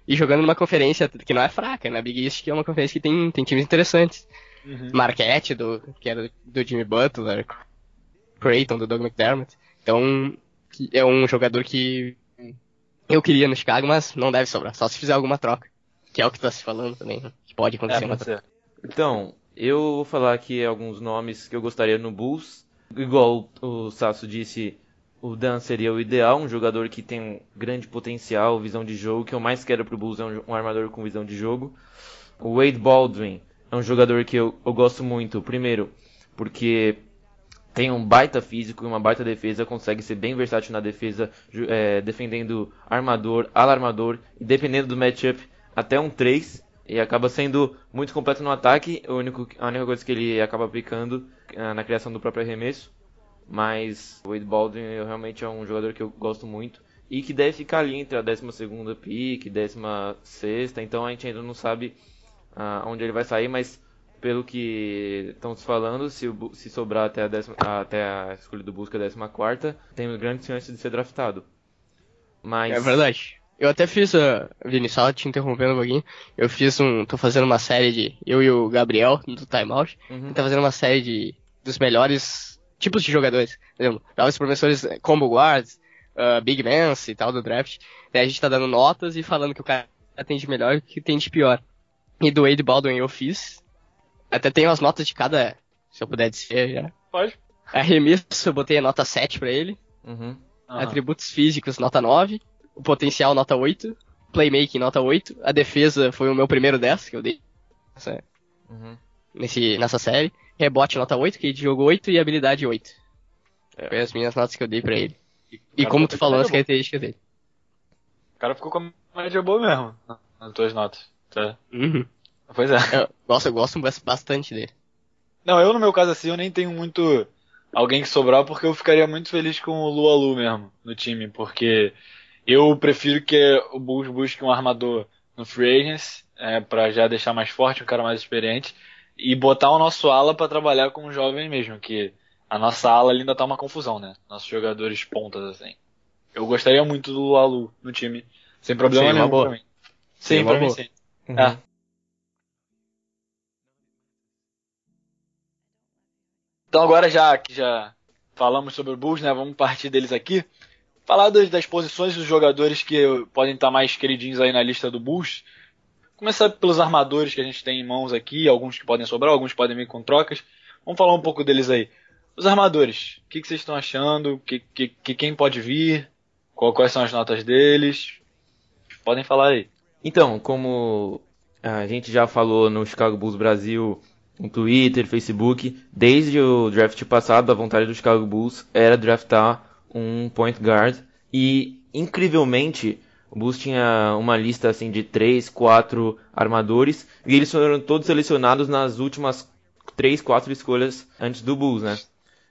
E jogando numa conferência que não é fraca, na Big East, que é uma conferência que tem, tem times interessantes. Uhum. Marquette, do, que era do Jimmy Butler, Creighton, do Doug McDermott. Então, é um jogador que eu queria no Chicago, mas não deve sobrar, só se fizer alguma troca. Que é o que tá se falando também, que pode acontecer É, uma troca. Então, eu vou falar aqui alguns nomes que eu gostaria no Bulls. Igual o Sasso disse, o Dan seria o ideal, um jogador que tem um grande potencial, visão de jogo. O que eu mais quero pro Bulls é um, um armador com visão de jogo. O Wade Baldwin é um jogador que eu, eu gosto muito. Primeiro, porque tem um baita físico e uma baita defesa, consegue ser bem versátil na defesa, é, defendendo armador, alarmador, dependendo do matchup, até um 3. E acaba sendo muito completo no ataque, o único, a única coisa que ele acaba aplicando ah, na criação do próprio arremesso. Mas o Wade Baldwin eu, realmente é um jogador que eu gosto muito. E que deve ficar ali entre a 12ª pick, 16ª, então a gente ainda não sabe ah, onde ele vai sair, mas pelo que estão se falando, se, o se sobrar até a, décima, até a escolha do Busca 14, tem grande chance de ser draftado. Mas É verdade. Eu até fiz, uh, Vini, só te interrompendo um pouquinho, eu fiz um, tô fazendo uma série de, eu e o Gabriel, do Time Out, Uhum. tá fazendo uma série de, dos melhores tipos de jogadores, por exemplo, os professores eh, combo guards, uh, big mans e tal do draft, daí a gente tá dando notas e falando que o cara tem de melhor e que tem de pior. E do Wade Baldwin eu fiz, até tenho as notas de cada, se eu puder dizer já. Pode. Arremesso, eu botei a nota 7 pra ele, Uhum. Aham. Atributos físicos, nota 9. O potencial, nota 8. Playmaking, nota 8. A defesa foi o meu primeiro 10 que eu dei nessa, Uhum. nesse, nessa série. Rebote, nota 8, que ele jogou 8 e habilidade 8. Foi as minhas notas que eu dei pra ele. E Cara, como tu falou, as características dele. O cara ficou com uma média boa mesmo nas tuas notas. Tá. Uhum. Pois é. Eu gosto, eu gosto bastante dele. Não, eu no meu caso assim, eu nem tenho muito alguém que sobrar, porque eu ficaria muito feliz com o Lua Lu mesmo no time, porque eu prefiro que o Bulls busque um armador no free agents, é, para já deixar mais forte, um cara mais experiente, e botar o nosso ala para trabalhar com um jovem mesmo, que a nossa ala ali ainda tá uma confusão, né? Nossos jogadores pontas assim. Eu gostaria muito do Lua Lu no time, sem problema uma nenhum pra mim. Sim, uma pra mim sim. Uhum. É. Então agora já que já falamos sobre o Bulls, né, vamos partir deles aqui. Falar das, das posições dos jogadores que podem estar mais queridinhos aí na lista do Bulls. Começar pelos armadores que a gente tem em mãos aqui, alguns que podem sobrar, alguns podem vir com trocas. Vamos falar um pouco deles aí. Os armadores, o que, que vocês estão achando? Que, que, que quem pode vir? Qual, quais são as notas deles? Podem falar aí. Então, como a gente já falou no Chicago Bulls Brasil, no Twitter, Facebook, desde o draft passado, a vontade do Chicago Bulls era draftar um point guard e, incrivelmente, o Bulls tinha uma lista assim de 3, 4 armadores e eles foram todos selecionados nas últimas 3, 4 escolhas antes do Bulls, né?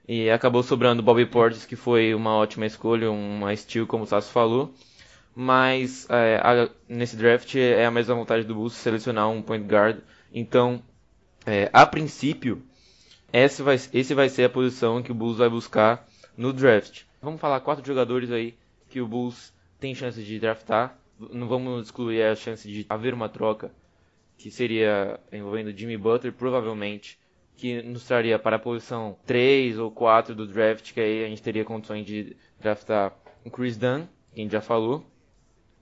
E acabou sobrando Bobby Portis, que foi uma ótima escolha, uma steal, como o Sasso falou. Mas é, a- nesse draft é a mesma vontade do Bulls selecionar um point guard. Então, é, a princípio, esse vai, esse vai ser a posição que o Bulls vai buscar no draft. Vamos falar quatro jogadores aí que o Bulls tem chance de draftar. Não vamos excluir a chance de haver uma troca, que seria envolvendo Jimmy Butler, provavelmente, que nos traria para a posição 3 ou 4 do draft, que aí a gente teria condições de draftar o Chris Dunn, que a gente já falou.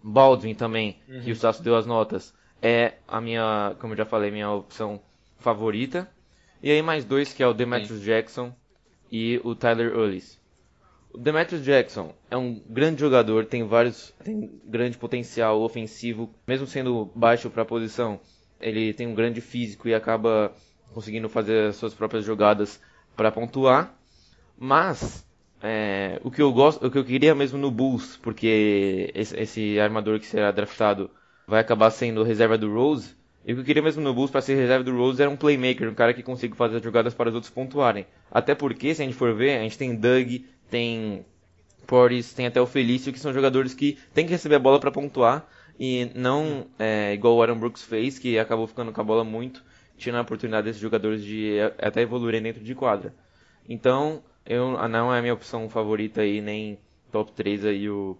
Baldwin também, que o Sasso deu as notas, é a minha, como eu já falei, minha opção favorita. E aí mais dois, que é o Demetrius Jackson e o Tyler Ullis. O Demetrius Jackson é um grande jogador, tem vários, tem grande potencial ofensivo, mesmo sendo baixo para a posição, ele tem um grande físico e acaba conseguindo fazer as suas próprias jogadas para pontuar. Mas é, o que eu gosto, o que eu queria mesmo no Bulls, porque esse, esse armador que será draftado vai acabar sendo reserva do Rose. E o que eu queria mesmo no Bulls para ser reserva do Rose era um playmaker, um cara que consiga fazer as jogadas para os outros pontuarem. Até porque, se a gente for ver, a gente tem Doug, tem Portis, tem até o Felício, que são jogadores que tem que receber a bola para pontuar e não é, igual o Aaron Brooks fez, que acabou ficando com a bola muito, tirando a oportunidade desses jogadores de até evoluírem dentro de quadra. Então, eu não é a minha opção favorita aí, nem top 3 aí o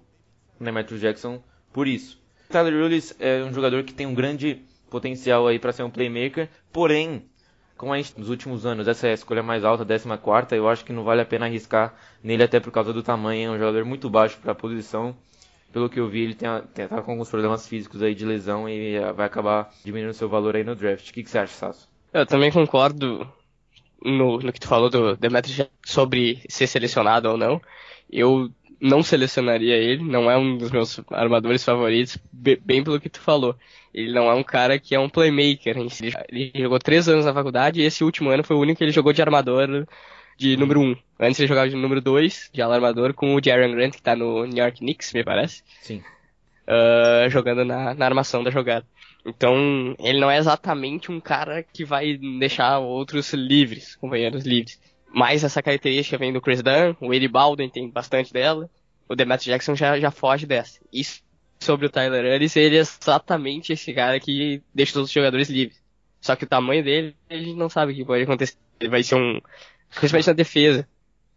Matthew Jackson por isso. Tyler Willis é um jogador que tem um grande potencial aí para ser um playmaker, porém, como a gente nos últimos anos essa é a escolha mais alta, 14, eu acho que não vale a pena arriscar nele até por causa do tamanho, é um jogador muito baixo para a posição. Pelo que eu vi, ele tem, tá com alguns problemas físicos aí de lesão e eh, vai acabar diminuindo seu valor aí no draft. O que, que você acha, Sasso? Eu também concordo no, no que tu falou do Demetrius sobre ser selecionado ou não. Eu não selecionaria ele, não é um dos meus armadores favoritos, bem pelo que tu falou. Ele não é um cara que é um playmaker. Ele jogou três anos na faculdade e esse último ano foi o único que ele jogou de armador de número 1. Um. Antes ele jogava de número 2, de alarmador, com o Jaren Grant, que tá no New York Knicks, me parece. Sim. Uh, jogando na, na armação da jogada. Então, ele não é exatamente um cara que vai deixar outros livres, companheiros livres. Mas essa característica vem do Chris Dunn, o Eddie Baldwin tem bastante dela, o Demetrius Jackson já, já foge dessa. E sobre o Tyler Ellis, ele é exatamente esse cara que deixa os jogadores livres. Só que o tamanho dele, a gente não sabe o que pode acontecer. Ele vai ser um, principalmente na defesa.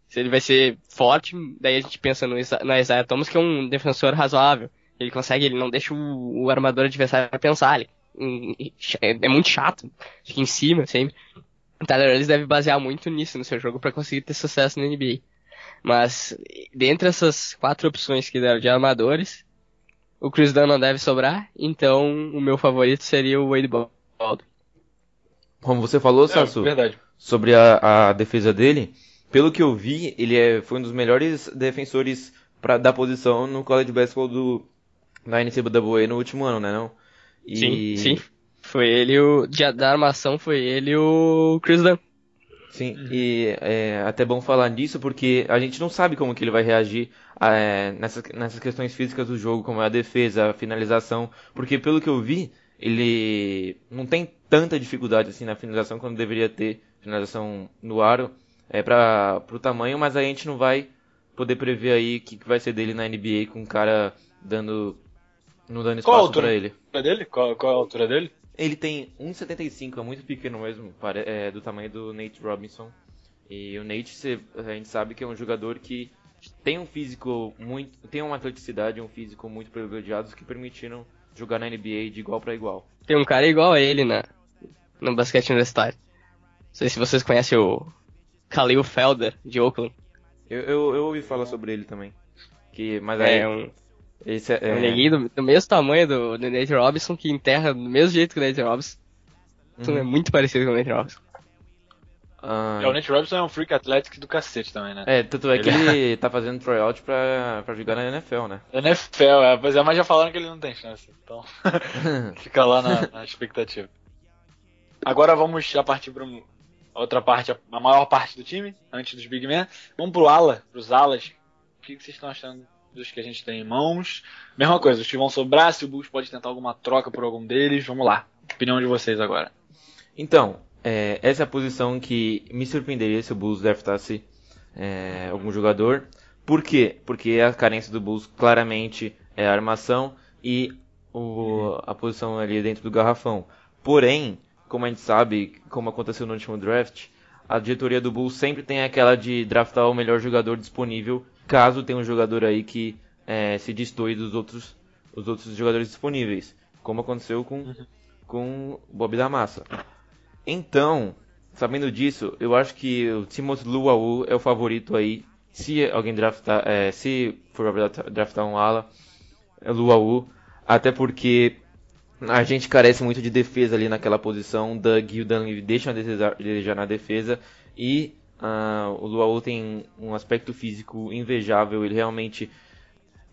Se ele vai ser forte, daí a gente pensa no, no Isaiah Thomas, que é um defensor razoável. Ele consegue, ele não deixa o, o armador adversário pensar. Ele, é, é muito chato. Fica em cima sempre. O Tyler Ellis deve basear muito nisso no seu jogo para conseguir ter sucesso na NBA. Mas, dentre essas quatro opções que deram de armadores, o Chris Dunn não deve sobrar, então o meu favorito seria o Wade Baldwin. Como você falou, é, Sassu, sobre a, a, defesa dele, pelo que eu vi, ele é, foi um dos melhores defensores pra, da posição no college basketball do, da NCAA no último ano, né não? E... Sim, sim. Foi ele o. De, da armação foi ele o Chris Dunn. Sim, uhum. e é até bom falar disso porque a gente não sabe como que ele vai reagir é, nessas, nessas questões físicas do jogo, como é a defesa, a finalização, porque pelo que eu vi, ele não tem tanta dificuldade assim na finalização quando deveria ter finalização no aro é para o tamanho, mas a gente não vai poder prever aí o que, que vai ser dele na NBA com o cara dando não dando espaço para ele. Dele? Qual, qual é a altura dele? Ele tem 1,75, é muito pequeno mesmo, é do tamanho do Nate Robinson. E o Nate, a gente sabe que é um jogador que tem um físico muito, tem uma atleticidade, um físico muito privilegiados que permitiram jogar na NBA de igual para igual. Tem um cara igual a ele na no basquete universitário. Não sei se vocês conhecem o Khalil Felder de Oakland. Eu, eu, eu ouvi falar sobre ele também. Que, mas é, é um esse é, é... Um neguinho do, do, mesmo tamanho do, do Nate Robinson, que enterra do mesmo jeito que o Nate Robinson. Uhum. É muito parecido com o Nate Robinson. Ah, é, o Nate Robinson é um freak athletic do cacete também, né? É, tanto é que ele, ele tá fazendo tryout pra, pra jogar na NFL, né? NFL, é, pois é, mas já falaram que ele não tem chance, então fica lá na, na, expectativa. Agora vamos já partir pra outra parte, a maior parte do time, antes dos Big Men. Vamos pro ala, pros alas. O que, que vocês estão achando dos que a gente tem em mãos. Mesma coisa, os que vão sobrar, se o Bulls pode tentar alguma troca por algum deles, vamos lá. Opinião de vocês agora. Então, é, essa é a posição que me surpreenderia se o Bulls draftasse é, algum jogador. Por quê? Porque a carência do Bulls claramente é a armação e o, a posição ali dentro do garrafão. Porém, como a gente sabe, como aconteceu no último draft, a diretoria do Bulls sempre tem aquela de draftar o melhor jogador disponível caso tenha um jogador aí que é, se destoie dos outros, os outros jogadores disponíveis, como aconteceu com, uhum. com Bob da Massa. Então, sabendo disso, eu acho que o Timothy Luau é o favorito aí, se alguém draftar, é, se for draftar um ala, é Luau, até porque a gente carece muito de defesa ali naquela posição, Doug e o Dunleavy deixam a desejar na defesa, e Uh, o Luau tem um aspecto físico invejável, ele realmente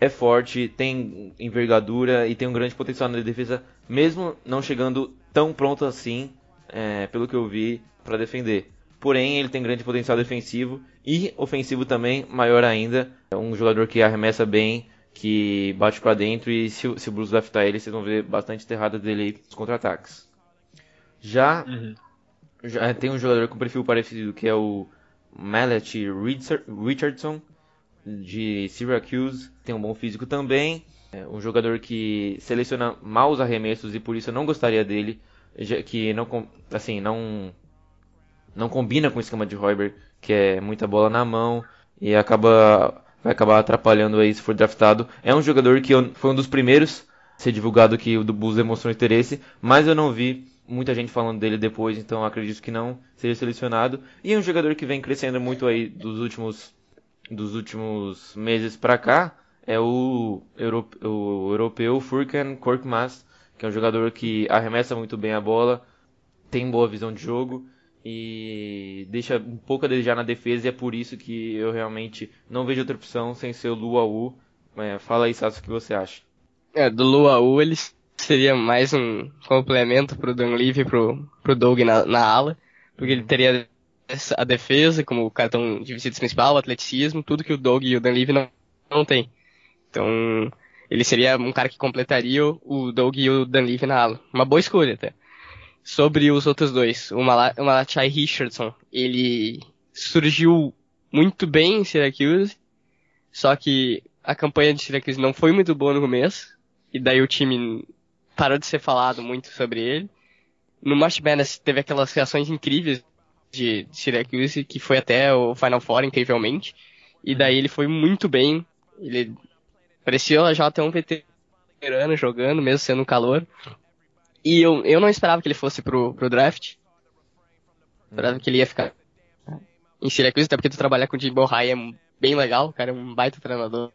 é forte, tem envergadura e tem um grande potencial na defesa, mesmo não chegando tão pronto assim, é, pelo que eu vi, para defender. porém ele tem grande potencial defensivo e ofensivo também, maior ainda. É um jogador que arremessa bem, que bate para dentro e se, se o Blues draftar ele, vocês vão ver bastante terrada dele aí nos contra-ataques. Já, Uhum. Já tem um jogador com perfil parecido que é o Mallet Richardson de Syracuse, tem um bom físico também. É um jogador que seleciona mal os arremessos e por isso eu não gostaria dele, que não assim, não não combina com o esquema de Hoiberg, que é muita bola na mão e acaba vai acabar atrapalhando aí se for draftado. É um jogador que eu- foi um dos primeiros a ser divulgado que o Bulls demonstrou interesse, mas eu não vi muita gente falando dele depois, então acredito que não seja selecionado. E é um jogador que vem crescendo muito aí dos últimos dos últimos meses pra cá é o, euro- o europeu Furkan Korkmaz, que é um jogador que arremessa muito bem a bola, tem boa visão de jogo e deixa um pouco a desejar na defesa e é por isso que eu realmente não vejo outra opção sem ser o Luau. É, fala aí, Sasso, o que você acha? É, do Luau ele seria mais um complemento pro Dunleavy e pro, pro Doug na, na ala, porque ele teria a defesa como cartão de visitas principal, o atleticismo, tudo que o Doug e o Dunleavy não, não tem. Então, ele seria um cara que completaria o- Doug e o Dunleavy na ala. Uma boa escolha até. Sobre os outros dois, o, Mala, o Malachi Richardson, ele surgiu muito bem em Syracuse, só que a campanha de Syracuse não foi muito boa no começo, e daí o time parou de ser falado muito sobre ele. No March Madness teve aquelas reações incríveis de Syracuse, que foi até o Final Four, incrivelmente, e daí ele foi muito bem, ele parecia já até um veterano jogando, mesmo sendo um calor. E eu, eu não esperava que ele fosse pro, pro draft. Esperava que ele ia ficar em Syracuse, até porque tu trabalhar com o Jim Bohai é bem legal, cara é um baita treinador.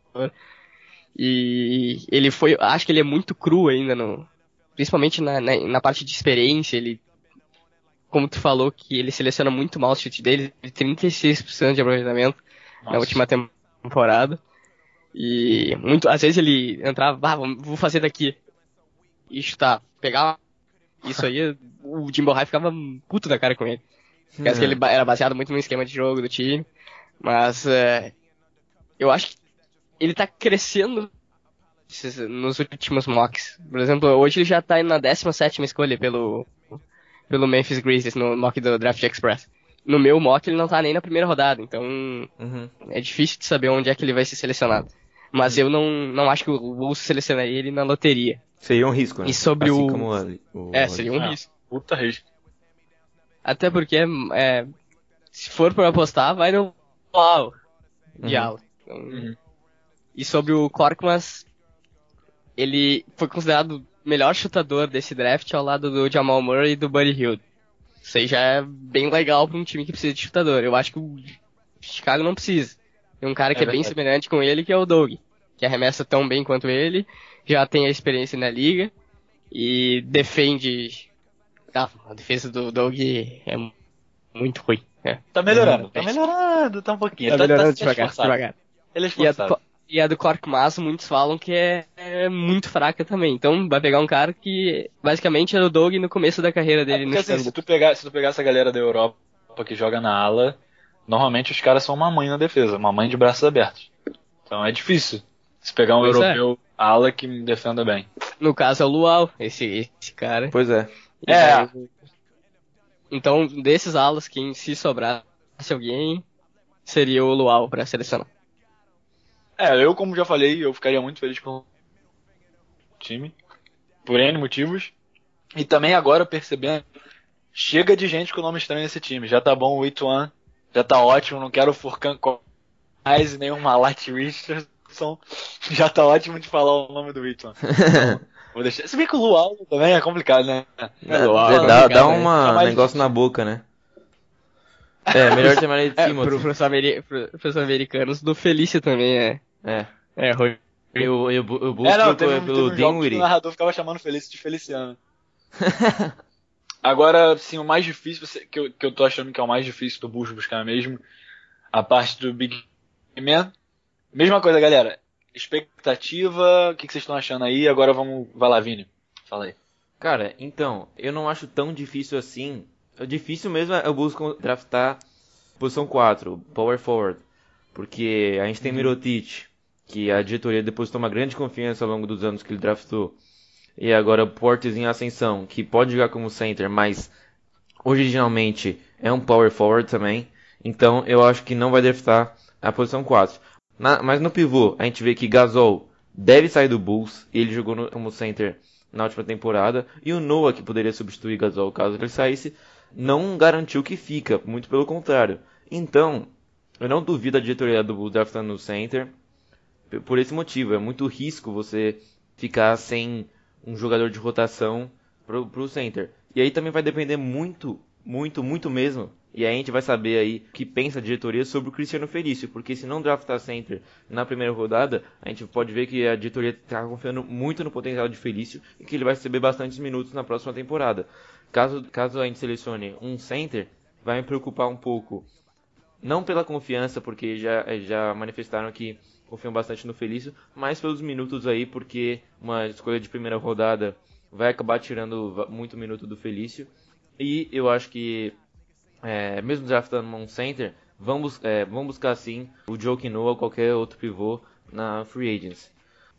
E ele foi, acho que ele é muito cru ainda no, principalmente na, na, na parte de experiência, ele como tu falou que ele seleciona muito mal o chute dele, 36% de aproveitamento na Nossa. última temporada. E muito, às vezes ele entrava, ah, vou fazer daqui. E chutar, pegar isso aí, o Jimbo High ficava puto da cara com ele. Porque acho que ele era baseado muito no esquema de jogo do time. Mas é, eu acho que ele tá crescendo nos últimos mocks. Por exemplo, hoje ele já tá indo na 17 escolha pelo, pelo Memphis Grizzlies no mock do Draft Express. No meu mock ele não tá nem na primeira rodada, então Uhum. é difícil de saber onde é que ele vai ser selecionado. Mas eu não, não acho que o Bulls selecionaria ele na loteria. Seria um risco, né? E sobre assim o- Como o, o É, seria um Ah. risco. Puta risco. Até porque, é, se for pra apostar, vai no Uau, de Uhum. Então, Uhum. E sobre o Korkmaz, ele foi considerado o melhor chutador desse draft ao lado do Jamal Murray e do Buddy Hield. Isso aí já é bem legal pra um time que precisa de chutador. Eu acho que o Chicago não precisa. Tem um cara que É é, bem semelhante com ele, que é o Doug. Que arremessa tão bem quanto ele, já tem a experiência na liga e defende. Ah, a defesa do Doug é muito ruim. É. Tá melhorando, Uhum. tá melhorando, tá um pouquinho. Tá Tá, melhorando tá devagar, devagar. Ele é esforçado. E a do Korkmaz, muitos falam que é, é muito fraca também. Então vai pegar um cara que basicamente era o Doug no começo da carreira É dele porque no assim, se tu, pegar, se tu pegar essa galera da Europa que joga na ala, normalmente os caras são uma mãe na defesa, uma mãe de braços abertos. Então é difícil se pegar um Pois é. europeu ala que me defenda bem. No caso é o Luau, esse, esse cara. Pois é. E É. daí- Então, desses alas, quem se sobrasse alguém, seria o Luau pra selecionar. É, eu como já falei, eu ficaria muito feliz com o time, por N motivos. E também agora percebendo, chega de gente com nome estranho nesse time. Já tá bom o Ituan, já tá ótimo, não quero o Furkan mais nem o Malat Richardson. Já tá ótimo de falar o nome do Ituan. Então, vou deixar. Se bem que o Luau também é complicado, né? É, Luau, dá, é dá, complicado, né? É negócio na boca, né? É, melhor chamar ele de É, Timothy. pro, pros, ameri pro, pros americanos, do Felício também é, É. é ruim. Eu, eu, eu busco É, não, teve, pelo teve um o narrador ficava chamando Felício de Feliciano. Agora, sim, o mais difícil, que eu, que eu tô achando que é o mais difícil do Bulls buscar mesmo, a parte do Big Man. Mesma coisa, galera. Expectativa, o que, que vocês estão achando aí? Agora vamos, vai lá, Vini. Fala aí. Cara, então, eu não acho tão difícil assim O difícil mesmo é o Bulls con- draftar posição 4, power forward. Porque a gente tem Mirotic, que a diretoria depositou uma grande confiança ao longo dos anos que ele draftou. E agora o Portes em ascensão, que pode jogar como center, mas originalmente é um power forward também. Então eu acho que não vai draftar a posição 4. Na- mas no pivô, a gente vê que Gasol deve sair do Bulls. Ele jogou no- como center na última temporada. E o Noah, que poderia substituir Gasol caso ele saísse, não garantiu que fica. Muito pelo contrário. Então, eu não duvido a diretoria do Bulls draftando no center. Por esse motivo, é muito risco você ficar sem um jogador de rotação pro, pro center. E aí também vai depender muito, muito, muito mesmo. E aí a gente vai saber aí o que pensa a diretoria sobre o Cristiano Felício. Porque se não draftar center na primeira rodada, a gente pode ver que a diretoria está confiando muito no potencial de Felício e que ele vai receber bastantes minutos na próxima temporada. Caso, caso a gente selecione um center, vai me preocupar um pouco. Não pela confiança, porque já, já manifestaram que confiam bastante no Felício, mas pelos minutos aí, porque uma escolha de primeira rodada vai acabar tirando muito minuto do Felício. E eu acho que, é, mesmo draftando um center, vamos, é, vamos buscar sim o Joe Noah ou qualquer outro pivô na Free Agents.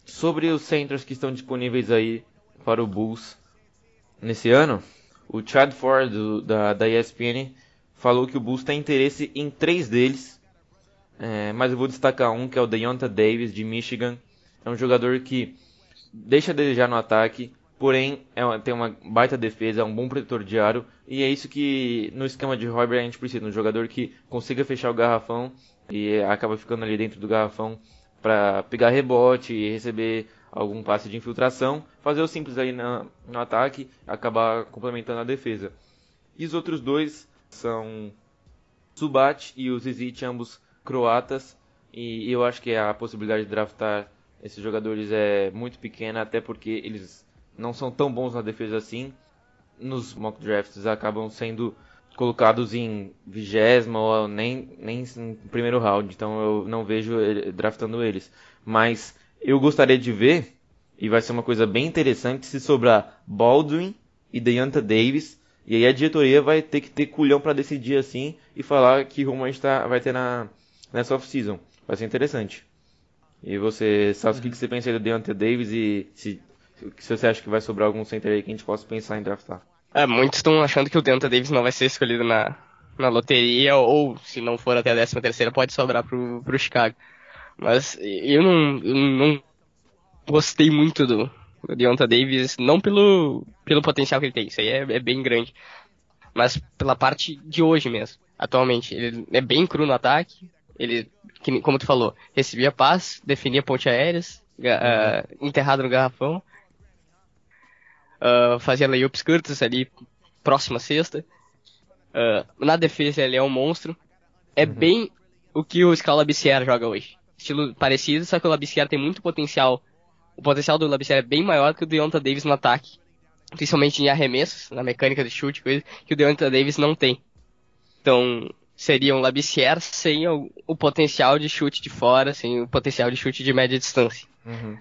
Sobre os centers que estão disponíveis aí para o Bulls nesse ano, o Chad Ford do- da, da ESPN falou que o Bulls tem interesse em três deles, é, mas eu vou destacar um que é o Deonta Davis de Michigan. É um jogador que deixa a desejar no ataque, porém é uma- tem uma baita defesa, é um bom protetor de aro e é isso que no esquema de Hoiberg a gente precisa, um jogador que consiga fechar o garrafão e acaba ficando ali dentro do garrafão para pegar rebote e receber algum passe de infiltração, fazer o simples aí na- no ataque, acabar complementando a defesa. E os outros dois são Subat e o Zizic, ambos croatas. E eu acho que a possibilidade de draftar esses jogadores é muito pequena, até porque eles não são tão bons na defesa assim. Nos mock drafts acabam sendo colocados em vigésima ou nem, nem em primeiro round, então eu não vejo draftando eles. Mas eu gostaria de ver, e vai ser uma coisa bem interessante, se sobrar Baldwin e Deonta Davis, e aí a diretoria vai ter que ter culhão para decidir assim e falar que rumo a gente tá, vai ter na, nessa off-season. Vai ser interessante. E você, Salso, o que, que você pensa aí do Deontay Davis e se, se você acha que vai sobrar algum center aí que a gente possa pensar em draftar? É, muitos estão achando que o Deonta Davis não vai ser escolhido na, na loteria, ou se não for até a 13 terceira, pode sobrar pro, pro Chicago. Mas eu não, eu não gostei muito do, do Deonta Davis, não pelo, pelo potencial que ele tem, isso aí é, é bem grande, mas pela parte de hoje mesmo, atualmente. Ele é bem cru no ataque, ele, como tu falou, recebia paz, definia ponte aéreas, ah, enterrado no garrafão, ah, fazia layups curtos ali, próxima sexta. Ah, na defesa ele é um monstro. É bem o que o Scala Labissière joga hoje. Estilo parecido, só que o Labissière tem muito potencial. O potencial do Labissière é bem maior que o Deonta Davis no ataque. Principalmente em arremessos, na mecânica de chute, coisa que o Deonta Davis não tem. Então, seria um Labissière sem o, o potencial de chute de fora, sem o potencial de chute de média distância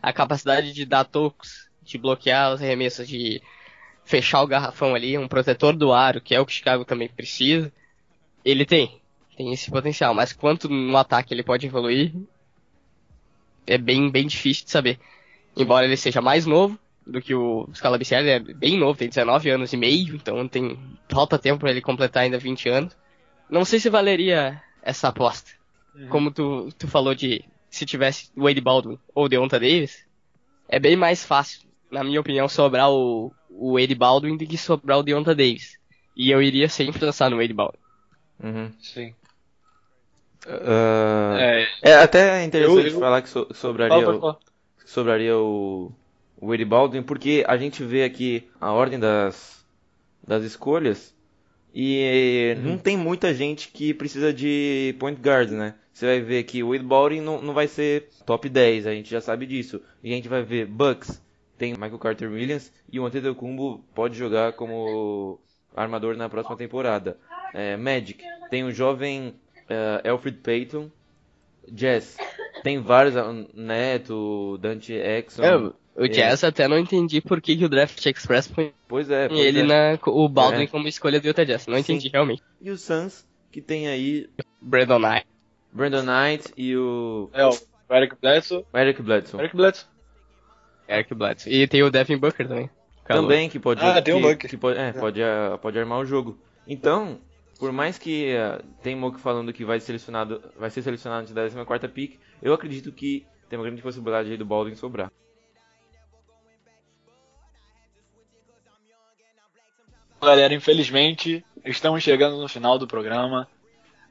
a capacidade de dar tocos, de bloquear os arremessos, de fechar o garrafão ali, um protetor do aro, que é o que o Chicago também precisa, ele tem. Tem esse potencial, mas quanto no ataque ele pode evoluir, é bem, bem difícil de saber. Embora ele seja mais novo do que o Scalabrine, ele é bem novo, tem 19 anos e meio, então tem falta tempo para ele completar ainda 20 anos. Não sei se valeria essa aposta. Como tu, tu falou de se tivesse Wade Baldwin ou Deonta Davis, é bem mais fácil, na minha opinião, sobrar o, o Wade Baldwin do que sobrar o Deonta Davis. E eu iria sempre lançar no Wade Baldwin. Uhum. Sim. Ah, É, é até interessante Eu- eu- falar que so- sobraria, fala, o- sobraria o, o Wade Baldwin, porque a gente vê aqui a ordem das, das escolhas e não tem muita gente que precisa de point guard, né? Você vai ver que o Wade Baldwin não, não vai ser top 10, a gente já sabe disso. E a gente vai ver Bucks, tem Michael Carter Williams e o Antetokounmpo pode jogar como armador na próxima temporada. É, Magic, tem o jovem eh, Alfred Payton. Jazz, tem vários, ah, Neto, Dante Exxon. É, O Jazz até não entendi por que, que o Draft Express põe Pois é, pois ele é. na o Baldwin É. como escolha do Utah Jazz. Não Sim. entendi realmente. E o Suns, que tem aí Brandon Knight. Brandon Knight e o É, o Eric Bledsoe. Eric Bledsoe. Eric Bledsoe. Eric Bledsoe. E tem o Devin Booker também. Também que pode Ah, tem o que, Buck. que pode, é, pode, ah, pode armar o jogo. Então, por mais que ah, tem Mook falando que vai, selecionado, vai ser selecionado antes da 14 pick, eu acredito que tem uma grande possibilidade aí do Baldwin sobrar. Galera, infelizmente, estamos chegando no final do programa.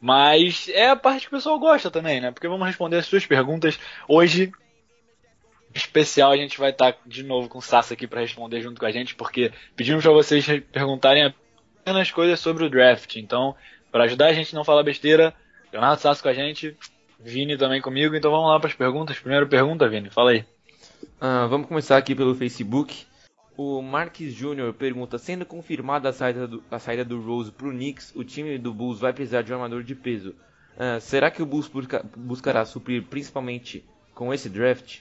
Mas é a parte que o pessoal gosta também, né? Porque vamos responder as suas perguntas. Hoje, especial, a gente vai estar de novo com o aqui para responder junto com a gente, porque pedimos para vocês perguntarem apenas coisas sobre o draft. Então, para ajudar a gente a não falar besteira, Leonardo Sassa com a gente, Vini também comigo. Então vamos lá para as perguntas. Primeira pergunta, Vini, fala aí. Ah, vamos começar aqui pelo Facebook. O Marques Júnior pergunta: sendo confirmada a saída do, a saída do Rose pro Knicks, o time do Bulls vai precisar de um armador de peso. Ah, será que o Bulls busca- buscará suprir principalmente com esse draft?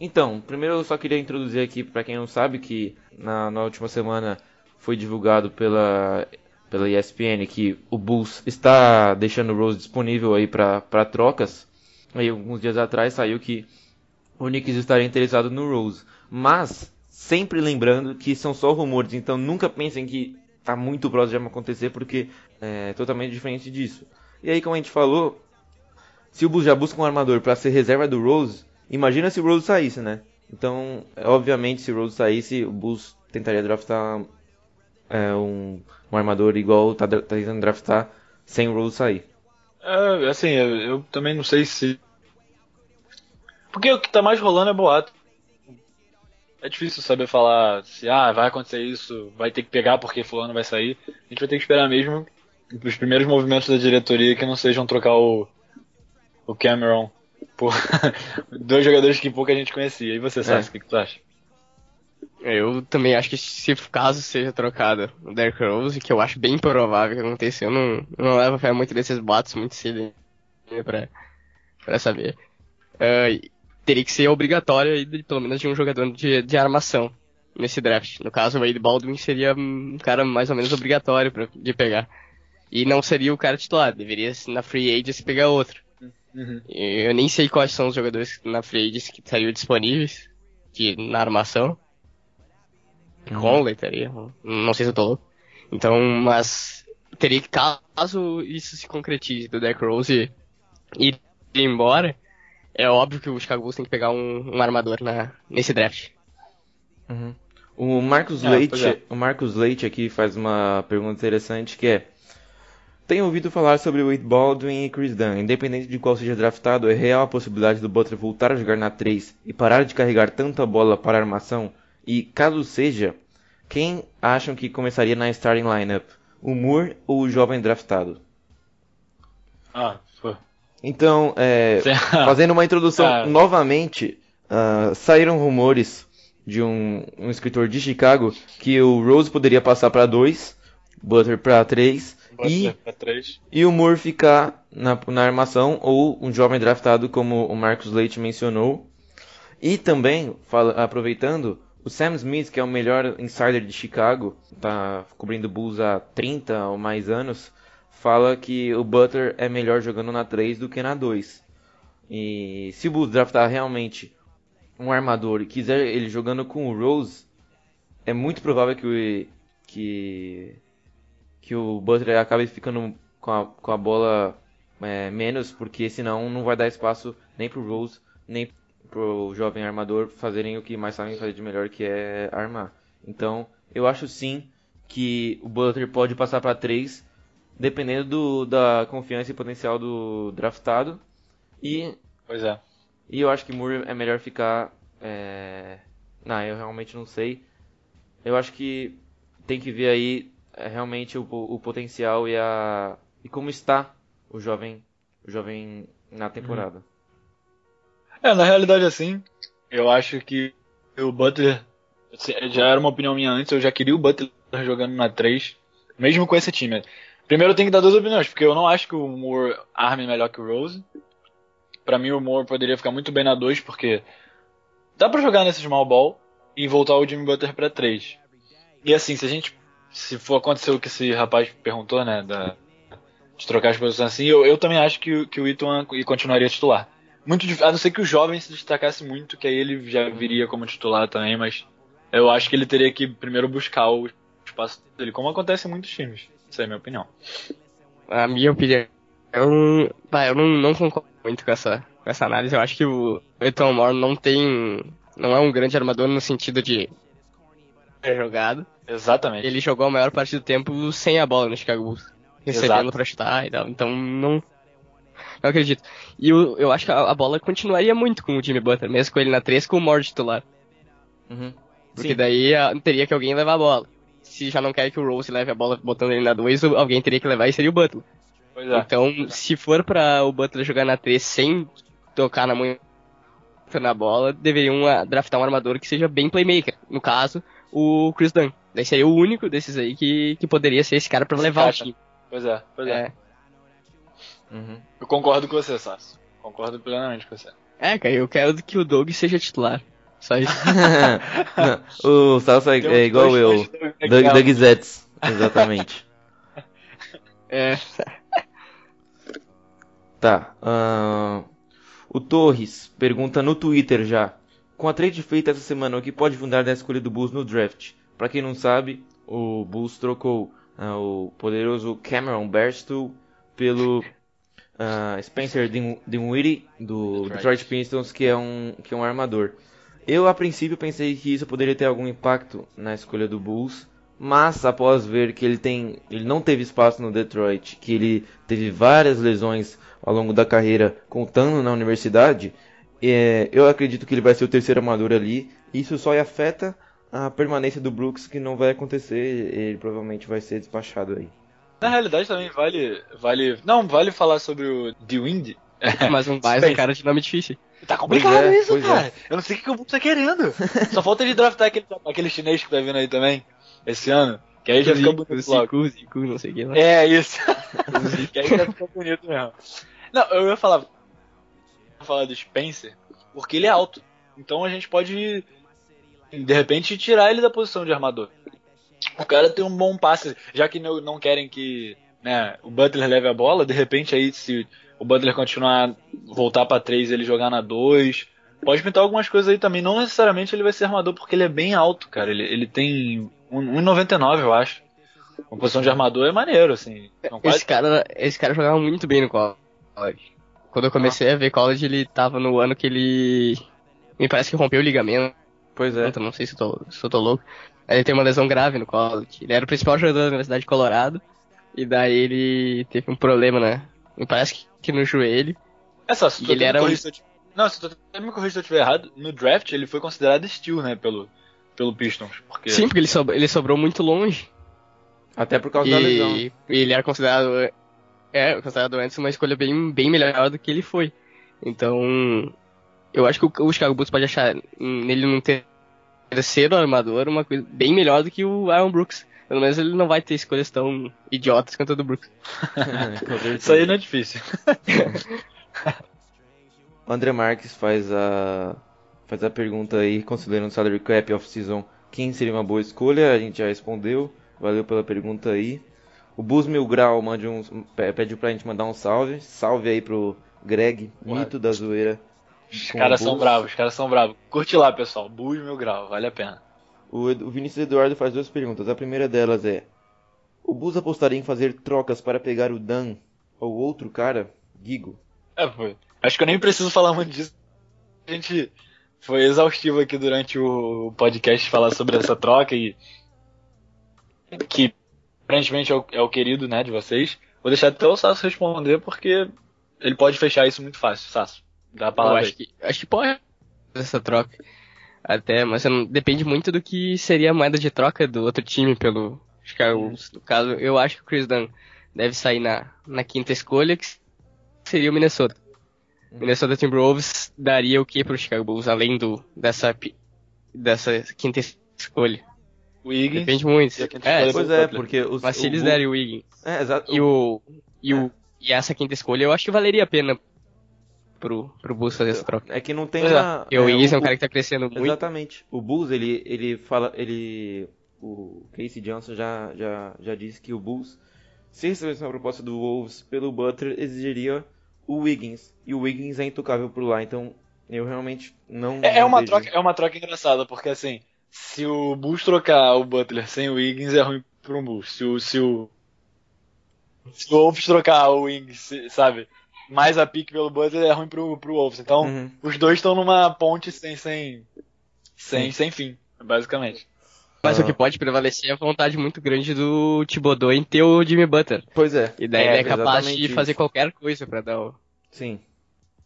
Então, primeiro eu só queria introduzir aqui para quem não sabe que na, na última semana foi divulgado pela pela ESPN que o Bulls está deixando o Rose disponível aí para trocas. Aí alguns dias atrás saiu que o Knicks estaria interessado no Rose. Mas, sempre lembrando que são só rumores, então nunca pensem que está muito próximo de acontecer, porque é totalmente diferente disso. E aí, como a gente falou, se o Bulls já busca um armador para ser reserva do Rose, imagina se o Rose saísse, né? Então, é, obviamente, se o Rose saísse, o Bulls tentaria draftar é, um, um armador igual tá, tá tentando draftar sem o Rose sair. É, assim, eu, eu também não sei se. Porque o que tá mais rolando é boato. É difícil saber falar se ah, vai acontecer isso, vai ter que pegar porque fulano vai sair. A gente vai ter que esperar mesmo os primeiros movimentos da diretoria que não sejam trocar o, o Cameron por dois jogadores que pouca gente conhecia. E você, Sassi, o que, que tu acha? Eu também acho que se caso seja trocado o Derrick Rose, que eu acho bem provável que aconteça, eu não, não levo fé muito desses boatos muito cedo pra, pra saber. E teria que ser obrigatório aí de, pelo menos de um jogador de, de armação nesse draft. No caso, o Wade Baldwin seria um cara mais ou menos obrigatório pra, de pegar. E não seria o cara titular, deveria na free agency pegar outro. E Eu nem sei quais são os jogadores na free agency que estariam disponíveis que, na armação. Conley teria, não sei se eu tô louco. Então, mas teria que, caso isso se concretize do Deck Rose ir embora, é óbvio que o Chicago Bulls tem que pegar um, um armador na, nesse draft. O Marcos Ah, Leite, é. o Marcos Leite aqui faz uma pergunta interessante que é: Tenho ouvido falar sobre Wade Baldwin e Chris Dunn. Independente de qual seja draftado, é real a possibilidade do Butler voltar a jogar na 3 e parar de carregar tanta bola para a armação? E caso seja, quem acham que começaria na starting lineup? O Moore ou o jovem draftado? Ah. Então, é, fazendo uma introdução Ah. novamente, ah, saíram rumores de um, um escritor de Chicago que o Rose poderia passar para 2, Butler para 3 e, três. e o Moore ficar na, na armação ou um jovem draftado como o Marcus Leite mencionou. E também, fala- aproveitando, o Sam Smith, que é o melhor insider de Chicago, tá cobrindo Bulls há 30 ou mais anos, fala que o Butler é melhor jogando na 3 do que na 2. E se o Bulls draftar realmente um armador e quiser ele jogando com o Rose, é muito provável que o, que, que o Butler acabe ficando com a, com a bola é, menos, porque senão não vai dar espaço nem pro Rose, nem pro jovem armador fazerem o que mais sabem fazer de melhor, que é armar. Então, eu acho sim que o Butler pode passar para 3, dependendo do, da confiança e potencial do draftado. E, Pois é. e eu acho que Moore é melhor ficar. É... Não, eu realmente não sei. Eu acho que tem que ver aí é, realmente o, o potencial e a e como está o jovem o jovem na temporada. É, na realidade, assim, eu acho que o Butler assim, já era uma opinião minha antes, eu já queria o Butler jogando na 3, mesmo com esse time. Primeiro tem que dar duas opiniões, porque eu não acho que o Moore arme melhor que o Rose. Pra mim o Moore poderia ficar muito bem na 2, porque dá pra jogar nesse small ball, e voltar o Jimmy Butler para 3. E assim, se a gente. Se for acontecer o que esse rapaz perguntou, né? Da, de trocar as posições assim, eu, eu também acho que, que o Ituan continuaria titular. Muito A não ser que o jovem se destacasse muito, que aí ele já viria como titular também, mas eu acho que ele teria que primeiro buscar o espaço dele, como acontece em muitos times. Essa é a minha opinião. A minha opinião. Eu, bah, eu não, não concordo muito com essa, com essa análise. Eu acho que o Eton Moore não tem. Não é um grande armador no sentido de ter jogado. Exatamente. Ele jogou a maior parte do tempo sem a bola no Chicago Bulls. Recebendo pra chutar e tal. Então não. Não acredito. E eu, eu acho que a, a bola continuaria muito com o Jimmy Butler, mesmo com ele na 3 com o Moore titular. Uhum. Porque Sim. daí ah, teria que alguém levar a bola. Se já não quer que o Rose leve a bola botando ele na 2, alguém teria que levar e seria o Butler. Pois é. Então, se for pra o Butler jogar na 3 sem tocar na mão na bola, deveriam ah, draftar um armador que seja bem playmaker. No caso, o Chris Dunn. Daí seria o único desses aí que, que poderia ser esse cara pra Se levar o time. Pois é, pois é. É. Uhum. Eu concordo com você, Sasso. Concordo plenamente com você. é, cara, eu quero que o Doug seja titular. Só isso. Não, o Salsa é, é igual dois eu. Doug, Zetz. Exatamente. é. Tá. ahn, o Torres pergunta no Twitter já. Com a trade feita essa semana, o que pode fundar da escolha do Bulls no draft? Pra quem não sabe, o Bulls trocou ah, o poderoso Cameron Barstool pelo ah, Spencer Din- Dinwiddie do Detroit. Detroit Pistons, que é um que é um armador. Eu a princípio pensei que isso poderia ter algum impacto na escolha do Bulls, mas após ver que ele tem, ele não teve espaço no Detroit, que ele teve várias lesões ao longo da carreira, contando na universidade, é, eu acredito que ele vai ser o terceiro armador ali. Isso só afeta a permanência do Brooks, que não vai acontecer. Ele provavelmente vai ser despachado aí. Na realidade também vale. vale. Não, vale falar sobre o The Wind. Mas um mais um cara de nome difícil. Tá complicado é, isso, pois cara. Eu não sei o que o Bulls tá querendo. Só falta ele draftar aquele, aquele chinês que tá vindo aí também, esse ano. Que aí já fica Zico, bonito logo. Zico, Zico, não sei o que lá. É, isso. que aí já fica bonito mesmo. Não, eu ia falar. Eu ia falar do Spencer, porque ele é alto. Então a gente pode, de repente, tirar ele da posição de armador. O cara tem um bom passe, já que não, não querem que né, o Butler leve a bola, de repente aí se o Butler continuar, voltar pra 3 ele jogar na 2. Pode pintar algumas coisas aí também. Não necessariamente ele vai ser armador, porque ele é bem alto, cara. Ele, ele tem um- 1,99 eu acho. Uma posição de armador é maneiro, assim. São quase Esse cara, esse cara jogava muito bem no college. Quando eu comecei a ver college, ele tava no ano que ele. Me parece que rompeu o ligamento. Pois é. Não sei se eu tô, se eu tô louco. Aí Ele tem uma lesão grave no college. Ele era o principal jogador da Universidade de Colorado. E daí ele teve um problema, né? Me parece que, que no joelho. Essa, se E tu ele era um- se Não, se tu me se eu estiver errado, no draft ele foi considerado steal, né, pelo, pelo Pistons. Porque... Sim, porque ele, sob- ele sobrou muito longe. Até por causa da lesão. E, e ele era considerado. É, considerado antes uma escolha bem, bem melhor do que ele foi. Então. Eu acho que o, Chicago Bulls pode achar nele num ter- terceiro armador uma coisa bem melhor do que o Aaron Brooks. Pelo menos ele não vai ter escolhas tão idiotas quanto a do Brooks. Isso aí não é difícil. O André Marques faz a faz a pergunta aí, considerando o salary cap off-season, quem seria uma boa escolha? A gente já respondeu. Valeu pela pergunta aí. O Bus Mil Grau mande um, pe- pede pra gente mandar um salve. Salve aí pro Greg, Porra. mito da zoeira. Os caras são bravos, os caras são bravos. Curte lá, pessoal. Bulls mil grau, vale a pena. O, Ed- o Vinícius Eduardo faz duas perguntas. A primeira delas é: O Bus apostaria em fazer trocas para pegar o Dan ou outro cara? Gigo. É, foi. Acho que eu nem preciso falar muito disso. A gente foi exaustivo aqui durante o podcast falar sobre essa troca e que aparentemente é o, é o querido, né, de vocês. Vou deixar até o Sasso responder porque ele pode fechar isso muito fácil. Sasso, dá a Eu palavra acho aí. que, acho que pode essa troca. Até, mas não- depende muito do que seria a moeda de troca do outro time pelo Chicago Bulls. No caso, eu acho que o Chris Dunn deve sair na, na quinta escolha, que seria o Minnesota. Minnesota Timberwolves daria o que pro Chicago Bulls, além do, dessa, dessa quinta escolha? O Wiggins. Depende muito. É, Pois é, porque os, mas se o eles Bulls- derem o Wiggins É, exato. e o, e o, e essa quinta escolha, eu acho que valeria a pena pro, pro Bulls fazer essa troca. É que não tem é. uma. Porque o Wiggins é um o- cara que tá crescendo muito. Exatamente. O Bulls, ele, ele fala, ele, o Casey Johnson já, já, já disse que o Bulls, se recebesse uma proposta do Wolves pelo Butler, exigiria o Wiggins. E o Wiggins é intocável por lá, então eu realmente não. É, é não uma vejo- troca, é uma troca engraçada, porque assim, se o Bulls trocar o Butler sem o Wiggins, é ruim pro Bulls. Se o, se o, se o Wolves trocar o Wiggins, sabe, mais a pique pelo Butler, é ruim pro, pro Wolves. Então, Uhum. os dois estão numa ponte sem, sem, sem, Sim. sem fim, basicamente. Mas o que pode prevalecer é a vontade muito grande do Thibodeau em ter o Jimmy Butler. Pois é. E daí É, ele é capaz de fazer isso. qualquer coisa pra dar o, Sim.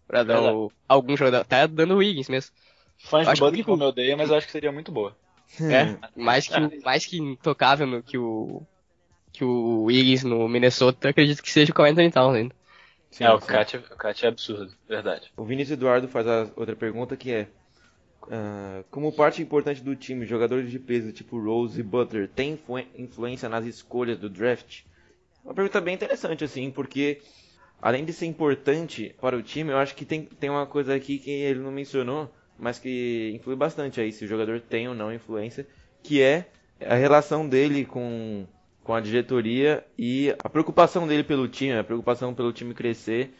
pra dar o, algum jogador. Tá dando o Wiggins mesmo. Fãs que o Butler único- não me odeiam, mas eu acho que seria muito boa. É, mais que, mais que intocável no que o que o Wiggins no Minnesota, acredito que seja o Carl Anthony Towns ainda. Sim, é, o. Cat, o Cat é absurdo, verdade. O Vinícius Eduardo faz a outra pergunta que é ah, como parte importante do time, jogadores de peso tipo Rose e Butler têm influ- influência nas escolhas do draft? Uma pergunta bem interessante assim, porque além de ser importante para o time, eu acho que tem, tem uma coisa aqui que ele não mencionou, mas que influi bastante aí se o jogador tem ou não influência, que é a relação dele com com a diretoria e a preocupação dele pelo time, a preocupação pelo time crescer.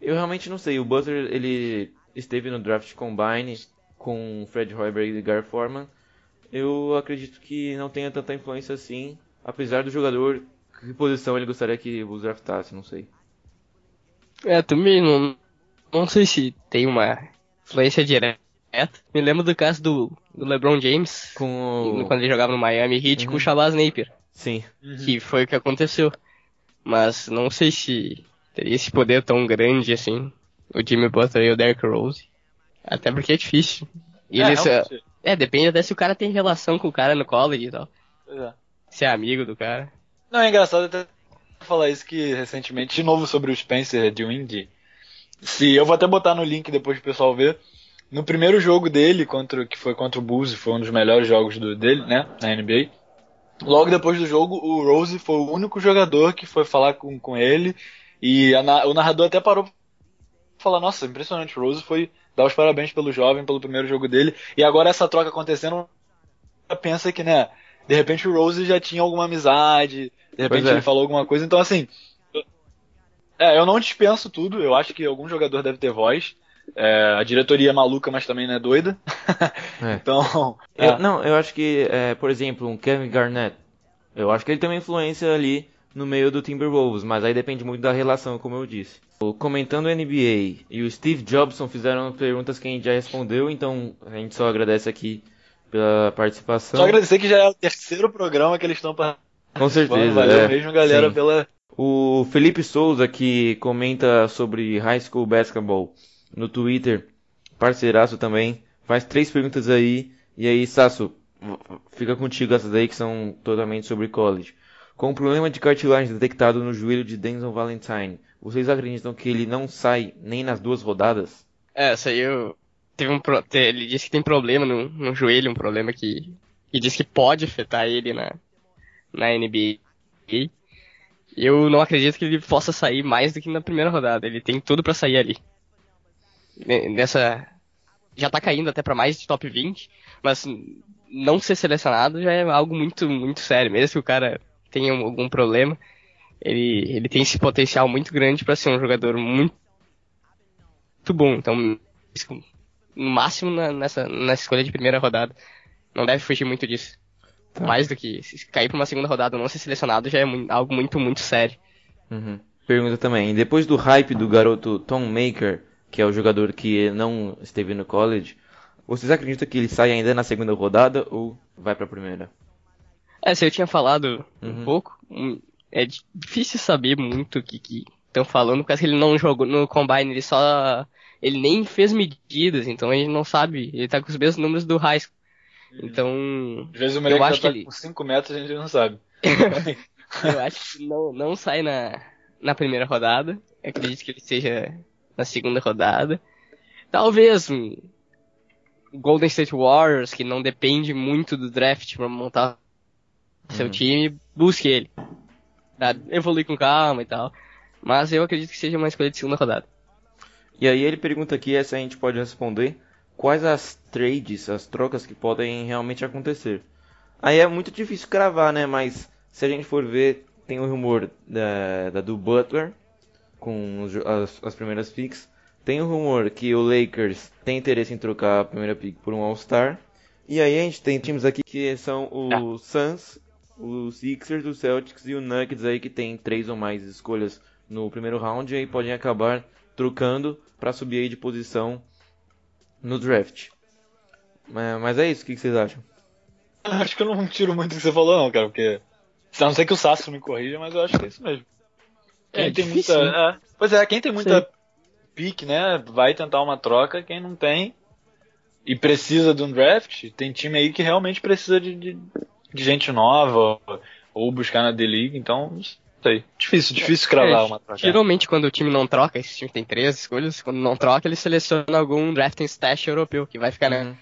Eu realmente não sei. O Butler ele esteve no draft combine com Fred Hoiberg e Gar Forman. Eu acredito que não tenha tanta influência assim, apesar do jogador que posição ele gostaria que o Bulls draftasse, não sei. É, também não, não sei se tem uma influência direta. Me lembro do caso do, do LeBron James, Com o... quando ele jogava no Miami Heat com Uhum. o Shabazz Napier, Sim. que foi o que aconteceu. Mas não sei se teria esse poder tão grande assim, o Jimmy Butler e o Derrick Rose. Até porque é difícil. E é, eles, é, realmente, é, depende até se o cara tem relação com o cara no college e tal. é. Se é amigo do cara. Não, é engraçado até falar isso que recentemente, de novo sobre o Spencer de Windy. Se eu vou até botar no link depois pro pessoal ver. No primeiro jogo dele, contra, que foi contra o Bulls, foi um dos melhores jogos do- dele, né, na NBA. Logo depois do jogo, o Rose foi o único jogador que foi falar com, com ele. E a o narrador até parou pra falar, nossa, impressionante, o Rose foi dar os parabéns pelo jovem, pelo primeiro jogo dele. E agora essa troca acontecendo, pensa que, né, de repente o Rose já tinha alguma amizade, de repente é. ele falou alguma coisa, então assim. É, eu não dispenso tudo, eu acho que algum jogador deve ter voz. É, a diretoria é maluca, mas também não é doida. É. Então. Eu- é. não, eu acho que, é, por exemplo, um Kevin Garnett, eu acho que ele tem uma influência ali no meio do Timberwolves, mas aí depende muito da relação, como eu disse. O Comentando NBA e o Steve Jobson fizeram perguntas que a gente já respondeu, então a gente só agradece aqui pela participação. Só agradecer que já é o terceiro programa que eles estão participando. Com certeza, Valeu é. mesmo, galera, Sim. pela. O Felipe Souza, que comenta sobre high school basketball no Twitter, parceiraço também, faz três perguntas aí. E aí, Sasso, fica contigo essas aí que são totalmente sobre college. Com o problema de cartilagem detectado no joelho de Denzel Valentine, vocês acreditam que ele não sai nem nas duas rodadas? É, eu. Teve um pro- Ele disse que tem problema no, no joelho, um problema que. E disse que pode afetar ele na, na NBA. Eu não acredito que ele possa sair mais do que na primeira rodada. Ele tem tudo pra sair ali. Ne- Nessa. Já tá caindo até pra mais de top 20, mas não ser selecionado já é algo muito, muito sério. Mesmo que o cara tenha algum problema, ele, ele tem esse potencial muito grande pra ser um jogador muito muito bom. Então, no máximo na- nessa, nessa escolha de primeira rodada. Não deve fugir muito disso. Tá. Mais do que se cair pra uma segunda rodada não ser selecionado já é mui- algo muito, muito sério. Uhum. Pergunta também, depois do hype do garoto Tom Maker, que é o jogador que não esteve no college, vocês acreditam que ele sai ainda na segunda rodada ou vai pra primeira? É, se eu tinha falado Uhum. um pouco, hum, é di- difícil saber muito o que estão falando, porque ele não jogou no Combine, ele só. Ele nem fez medidas, então a gente não sabe. Ele tá com os mesmos números do High School. Então, Às vezes o moleque acho já tá que ele- com 5 metros a gente não sabe. eu acho que não, não sai na, na primeira rodada. Eu acredito que ele seja na segunda rodada. Talvez um Golden State Warriors, que não depende muito do draft para montar seu Uhum. time, busque ele. Pra evoluir com calma e tal. Mas eu acredito que seja uma escolha de segunda rodada. E aí ele pergunta aqui, essa a gente pode responder, quais as trades, as trocas que podem realmente acontecer. Aí é muito difícil cravar, né? Mas se a gente for ver, tem o rumor da, da do Butler com as, as primeiras picks. Tem o rumor que o Lakers tem interesse em trocar a primeira pick por um All-Star. E aí a gente tem times aqui que são o Suns, o Sixers, o Celtics e o Nuggets aí que tem três ou mais escolhas no primeiro round e aí podem acabar trocando para subir aí de posição no draft. Mas é isso, o que vocês acham? Acho que eu não tiro muito do que você falou não, cara, porque a não ser que o Sasso me corrija, mas eu acho que é isso mesmo. Quem É tem difícil, muita, né? é, pois é, quem tem muita Sim. pique, né, vai tentar uma troca, quem não tem e precisa de um draft, tem time aí que realmente precisa de, de, de gente nova ou buscar na D-League, então não sei. Difícil, difícil cravar É, uma troca. Geralmente, quando o time não troca, esse time tem três escolhas, quando não troca, ele seleciona algum drafting stash europeu, que vai ficar, né? Uhum.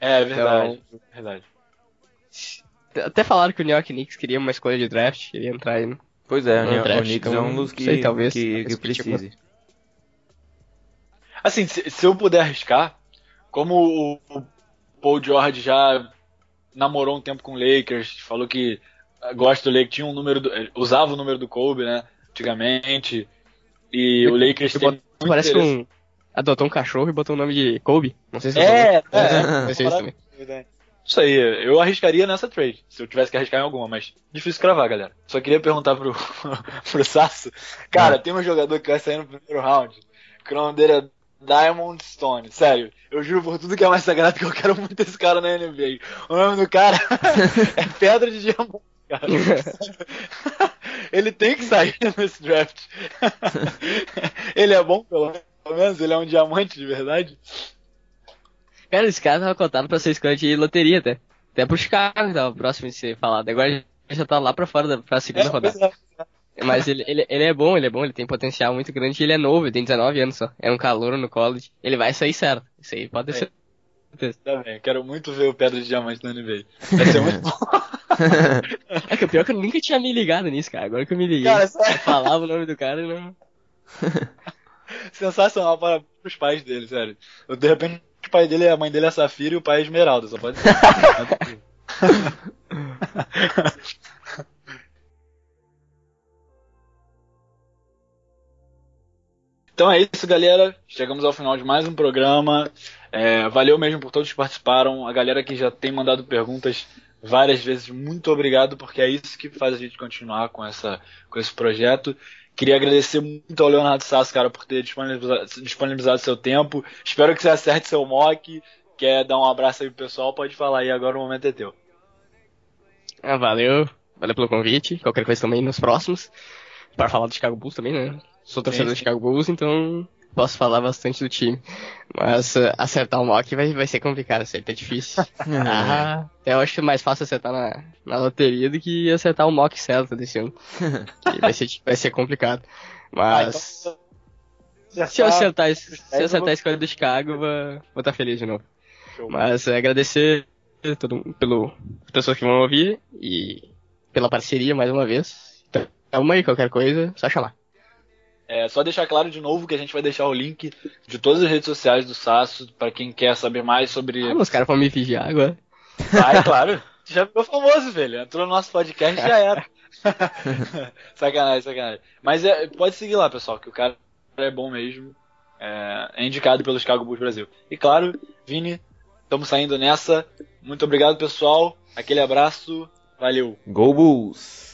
É verdade, verdade. Até falaram que o New York Knicks queria uma escolha de draft, queria entrar aí. no- Pois é, No o, draft, o Knicks é então, um dos que, sei, talvez, que, talvez que precise. Assim, se, se eu puder arriscar, como o, o Paul George já namorou um tempo com o Lakers, falou que gosta do Lakers, tinha um número do, usava o número do Kobe, né, antigamente, e o Lakers tem muito Parece que interesse- um. Adotou um cachorro e botou o nome de Kobe. Não sei se É, é, Vai ser isso também. Isso aí, eu arriscaria nessa trade, se eu tivesse que arriscar em alguma, mas difícil cravar, galera. Só queria perguntar pro, pro Sasso. Cara, tem um jogador que vai sair no primeiro round, que o nome dele é Diamond Stone. Sério, eu juro por tudo que é mais sagrado que eu quero muito esse cara na NBA. O nome do cara é Pedra de Diamante, cara. Ele tem que sair nesse draft. Ele é bom, pelo menos, ele é um diamante de verdade. Cara, esse cara tava cotado pra ser escolha de loteria até. Até pro Chicago tava próximo de ser falado. Agora já tá lá pra fora, da, pra segunda É, rodada. pois é. Mas ele, ele, ele é bom, ele é bom, ele tem potencial muito grande e ele é novo, ele tem 19 anos só. É um calor no college. Ele vai sair certo. Isso aí pode É. ser. Tá bem, quero muito ver o Pedra de Diamante na NBA. Vai ser muito bom. É que o pior é que eu nunca tinha me ligado nisso, cara. Agora que eu me liguei. Cara, eu falava o nome do cara e não. Sensacional para os pais dele, sério. Eu, De repente, o pai dele, a mãe dele é Safira e o pai é Esmeralda, só pode ser. Então é isso, galera. Chegamos ao final de mais um programa. É, valeu mesmo por todos que participaram. A galera que já tem mandado perguntas várias vezes, muito obrigado, porque é isso que faz a gente continuar com, essa, com esse projeto. Queria agradecer muito ao Leonardo Sasso, cara, por ter disponibilizado, disponibilizado seu tempo. Espero que você acerte seu mock. Quer dar um abraço aí pro pessoal? Pode falar aí, agora o momento é teu. Ah, valeu. Valeu pelo convite. Qualquer coisa também nos próximos. Para falar do Chicago Bulls também, né? Sou torcedor do. Chicago Bulls, então posso falar bastante do time. Mas uh, acertar o mock vai, vai ser complicado, acertar é difícil. ah, até eu acho é mais fácil acertar na, na loteria do que acertar o mock certo desse ano. Que vai, ser, vai ser complicado. Mas Ah, então, se eu acertar, se eu acertar a escolha do Chicago, vou vou estar feliz de novo. Show. Mas é, agradecer todo, mundo pelo as pessoas que vão ouvir e pela parceria mais uma vez. Então, tamo aí, qualquer coisa, só chamar. É, só deixar claro de novo que a gente vai deixar o link de todas as redes sociais do Sasso para quem quer saber mais sobre. Ah, os caras vão me vigiar agora. Vai, claro. Já ficou famoso, velho. Entrou no nosso podcast já era. sacanagem, sacanagem. Mas é, pode seguir lá, pessoal, que o cara é bom mesmo. É, é indicado pelo Chicago Bulls Brasil. E claro, Vini, estamos saindo nessa. Muito obrigado, pessoal. Aquele abraço. Valeu. Go Bulls!